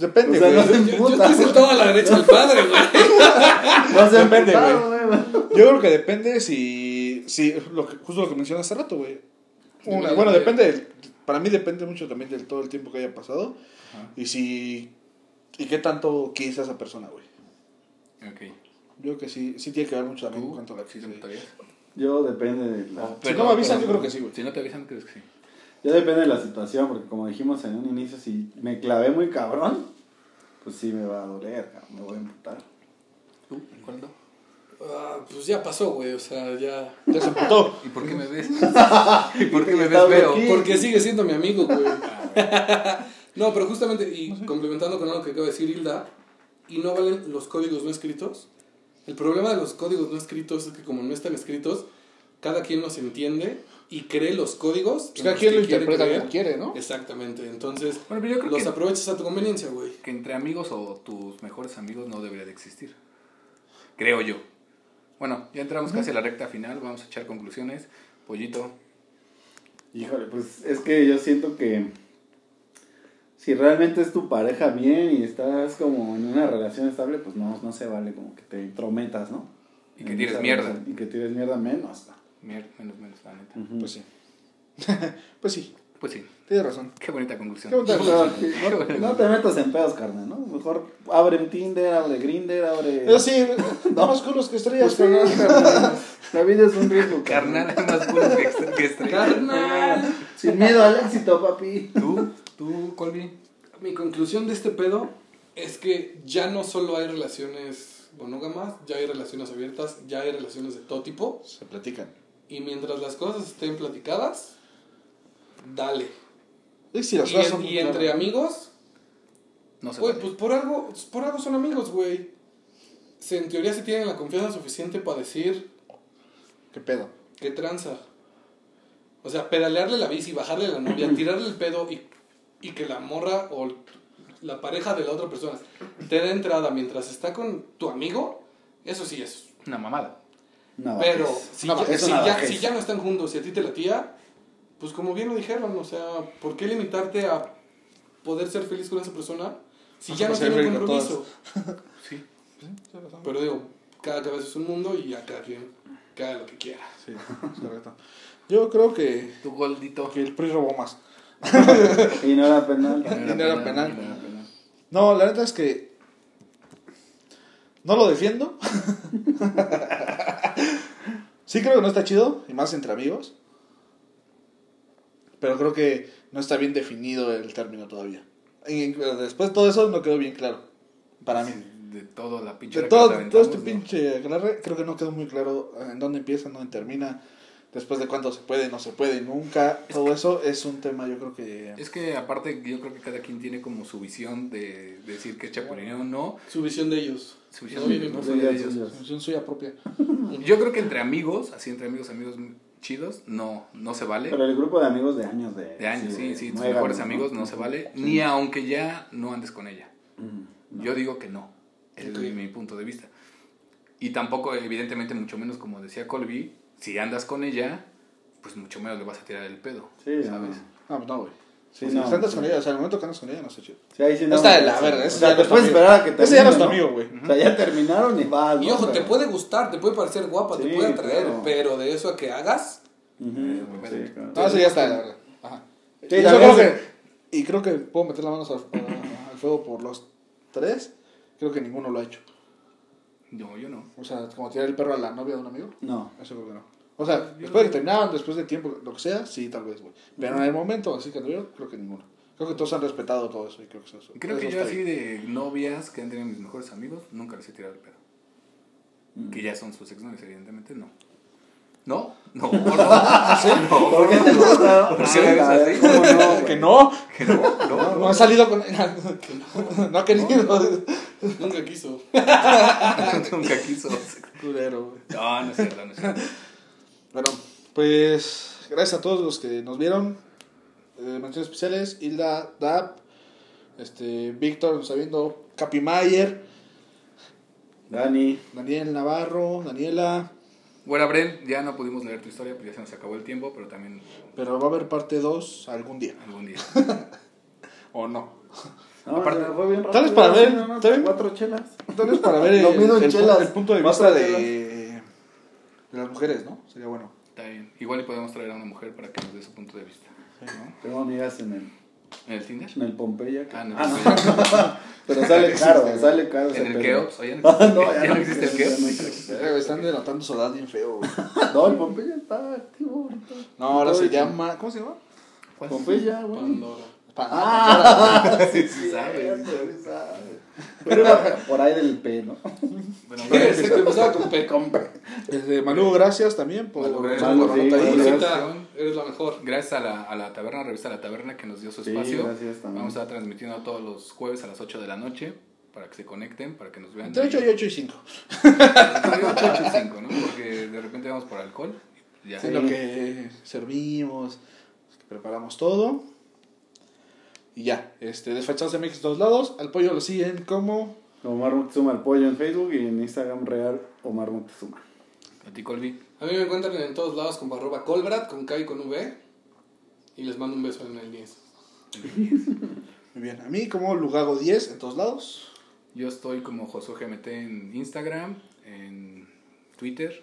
Pues depende, O sea, no güey. se Yo, yo estoy sentado a la derecha del padre, güey. No se Depende, güey. Yo creo que depende si, si lo que, justo lo que mencioné hace rato, güey. Una- bueno, depende, del- para mí depende mucho también del todo el tiempo que haya pasado Ajá. y si y qué tanto quise a esa persona, güey. Ok. Yo creo que sí, sí tiene que ver mucho también ¿Tú? cuánto la ¿Sí quise. Yo depende de la... Oh, Si no me avisan, yo creo que sí, güey. Si no te avisan, crees que sí. Yo depende de la situación, porque como dijimos en un inicio, si me clavé muy cabrón, pues sí me va a doler, cabrón, me voy a emputar. ¿Tú? ¿Cuándo? Ah, pues ya pasó, güey. O sea, ya. Ya se emputó. ¿Y por qué me ves? ¿Y por qué me ves aquí. Porque sigue siendo mi amigo, güey. Ah, No, pero justamente, y complementando con algo que acaba de decir Hilda, y no valen los códigos no escritos. El problema de los códigos no escritos es que como no están escritos, cada quien los entiende y cree los códigos. Pues cada los quien que lo quiere interpreta creer. como quiere, ¿no? Exactamente, entonces Bueno, pero yo creo los que, aprovechas a tu conveniencia, güey. que entre amigos o tus mejores amigos no debería de existir. Creo yo. Bueno, ya entramos casi a la recta final. Vamos a echar conclusiones. Pollito. Híjole, pues es que yo siento que si realmente es tu pareja bien y estás como en una relación estable, pues no, no se vale como que te entrometas, ¿no? Y que tires mierda. Y que tires mierda menos. Mier- menos, menos, la neta. Pues sí. pues sí, Pues sí. tienes razón. Qué bonita conclusión. Qué bonita No, no- no te metas en pedos, carnal, ¿no? Mejor abre un Tinder, abre Grinder, abre... Pero sí, no más culos que estrellas, Pues sí, carnal. carnal. La vida es un riesgo, Carnal, más puro que, extra- que estrella. Carnal. Sin miedo al éxito, papi. ¿Tú? ¿Tú, Colby? Mi conclusión de este pedo es que ya no solo hay relaciones monógamas, ya hay relaciones abiertas, ya hay relaciones de todo tipo. Se platican. Y mientras las cosas estén platicadas, dale. Y si las Y, cosas en- y entre amigos, No sé. güey, pues por algo, por algo son amigos, güey. Se- En teoría se tienen la confianza suficiente para decir ¿Qué pedo? que tranza. O sea, pedalearle la bici, bajarle la novia, tirarle el pedo y, y que la morra o la pareja de la otra persona te dé entrada mientras está con tu amigo, eso sí es. Una mamada. No, Pero pues, si, no, ya, si, ya, bajeza. si ya no están juntos y a ti te la tía, pues como bien lo dijeron, o sea, ¿por qué limitarte a poder ser feliz con esa persona si ya a no ser tienen compromiso? Sí. Pero digo, cada cabeza es un mundo y ya cada quien haga lo que quiera. Sí, correcto. Yo creo que, Tu goldito. que el PRI robó más. Y no era penal. Y no era penal. y no era penal. No, la neta es que no lo defiendo. sí creo que no está chido, y más entre amigos. Pero creo que no está bien definido el término todavía. Y después de todo eso no quedó bien claro. Para mí. De todo la pinche De todo, todo este pinche creo que no quedó muy claro en dónde empieza, en dónde termina, después de cuándo se puede, no se puede, nunca. todo eso es un tema, yo creo que. Es que aparte yo creo que cada quien tiene como su visión de, de decir que es chapulineo o no. Su visión de ellos. Su visión No, de- no ellos. ya. Función suya propia. Yo creo que entre amigos, así entre amigos, amigos chidos, no, no se vale. Pero el grupo de amigos de años de... De años, sí, de sí, tus mejores amigos no se vale, Sí. ni aunque ya no andes con ella. Mm, no. Yo digo que no, es mi punto de vista. Y tampoco, evidentemente, mucho menos como decía Colby, si andas con ella, pues mucho menos le vas a tirar el pedo, Sí, ¿sabes? No, pues no, güey. Sí, si no, andas sí. con ella, o sea, el momento que andas con ella no está chido. Sí, ahí sí no. está de la sí. verga, O sea, te puedes amigo. esperar a que Ese ya no es tu termine, amigo, güey. O sea, ya terminaron y vas. Y ojo, te puede gustar, te puede parecer guapa, te puede atraer, claro. pero de eso a que hagas, Eh, sí, claro. No, eso ya está de la verga. Ajá. Sí, y, yo creo que, y creo que puedo meter las manos al, al fuego por los tres. Creo que ninguno lo ha hecho. No, yo no. O sea, como tirar el perro a la novia de un amigo. No. Eso creo que no. O sea, después de que terminaban, después de tiempo, lo que sea, sí, tal vez, güey. Pero en el momento, así que yo creo que ninguno. Creo que todos han respetado todo eso y creo que eso, eso Creo que yo así de novias que han tenido mis mejores amigos, nunca les he tirado el pedo. Mm. Que ya son sus exnovios, evidentemente, no. ¿No? No, no. No, ¿Por qué te gusta? ¿Por qué Ah, así? ¿Cómo no? Que no, que no, no, no, no. no ha salido con. no ha querido. nunca quiso. Nunca quiso. Culero. No, no es cierto, no es cierto. Bueno, pues gracias a todos los que nos vieron. Eh, menciones especiales, Hilda Dab, este, Víctor nos está viendo, Capi Mayer, Dani. Daniel Navarro, Daniela, Bueno, Bren, ya no pudimos leer tu historia porque ya se nos acabó el tiempo, pero también pero va a haber parte 2 algún día. algún día. ¿O no? No, Aparte- fue bien Tal vez para ver, sí, nada más tal vez- Cuatro chelas. Para ver el, chelas. punto de Cuatro vista de, de las mujeres, ¿no? Sería bueno. Está bien. Igual y podemos traer a una mujer para que nos dé su punto de vista. ¿no? Tengo amigas en el, ¿En el Tinder? en el Pompeya. que- Ah, no. Ah, no. Pero sale caro, sale caro. ¿En el. Keops? Oye, ¿no No, ya no existe el Keops? no existe. Eh, Están denotando su edad bien feo. No, el Pompeya está activo ahorita. No, ahora se llama. ¿Cómo se llama? Pompeya, güey. Pandora. Pa- Ah, sí, sí sabe. cierto, sí sabe. Pero por ahí del P, ¿no? Bueno, que empezaba con P. Con P. Este, Manu, gracias también por, Manu, por sí, eres la mejor. Gracias a la, a la taberna, revista La Taberna, que nos dio su Sí, espacio. gracias también. Vamos a estar transmitiendo todos los jueves a las 8 de la noche para que se conecten, para que nos vean. Entre 8 y 8 y 5. Entre 8 y 5, ¿no? Porque de repente vamos por alcohol. Ya. En lo que servimos, preparamos todo. Y ya, este, desfachados MX de todos lados. Al pollo lo siguen como. Omar Moctezuma el pollo en Facebook y en Instagram real Omar Moctezuma. A ti, Colby. A mí me encuentran en todos lados como arroba colbrad, con K y con V. Y les mando un beso en el 10. Muy bien, a mí como Lugago 10 en todos lados. Yo estoy como Josué GMT en Instagram, en Twitter,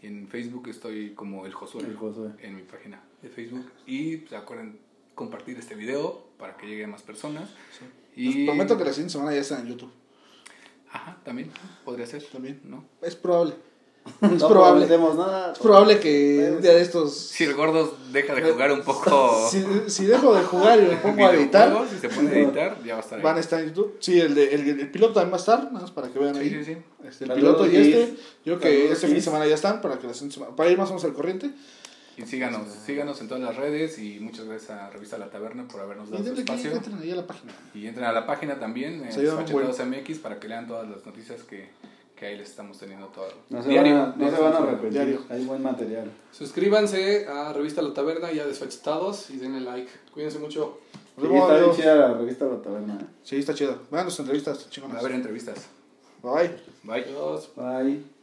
y en Facebook estoy como el Josué, El Josué. en mi página de Facebook. Y pues, acuerden compartir este video para que llegue a más personas. Les Y prometo que la siguiente semana ya está en YouTube. Ajá, también podría ser. También. ¿no? Es probable. No Es probable. prometemos nada. Es probable que un día de estos. Si el gordo deja de jugar un poco Si, si dejo de jugar y me pongo a editar, si se pone a editar, ya va a estar ahí. van a estar en YouTube. Sí, el, de, el, el piloto también va a estar, nada más para que vean Sí, ahí. sí, sí. Este, el Saludos, piloto y este, yo creo que Saludos, este fin de semana ya están para que la semana- para ir más o menos al corriente. Y síganos, síganos en todas las redes y muchas gracias a Revista La Taberna por habernos dado su espacio. entren ahí a la página. Y entren a la página también, en Desfachatados MX, para que lean todas las noticias que, que ahí les estamos teniendo todo. No se, diario. van, a, no se van a arrepentir. Diario. Hay buen material. Suscríbanse a Revista La Taberna y a Desfachatados y denle like. Cuídense mucho. Sí, está bien chida la revista La Taberna. ¿eh? Sí, está chido. Vean nuestras entrevistas, Va a haber entrevistas. Bye. Bye. Adiós. Bye.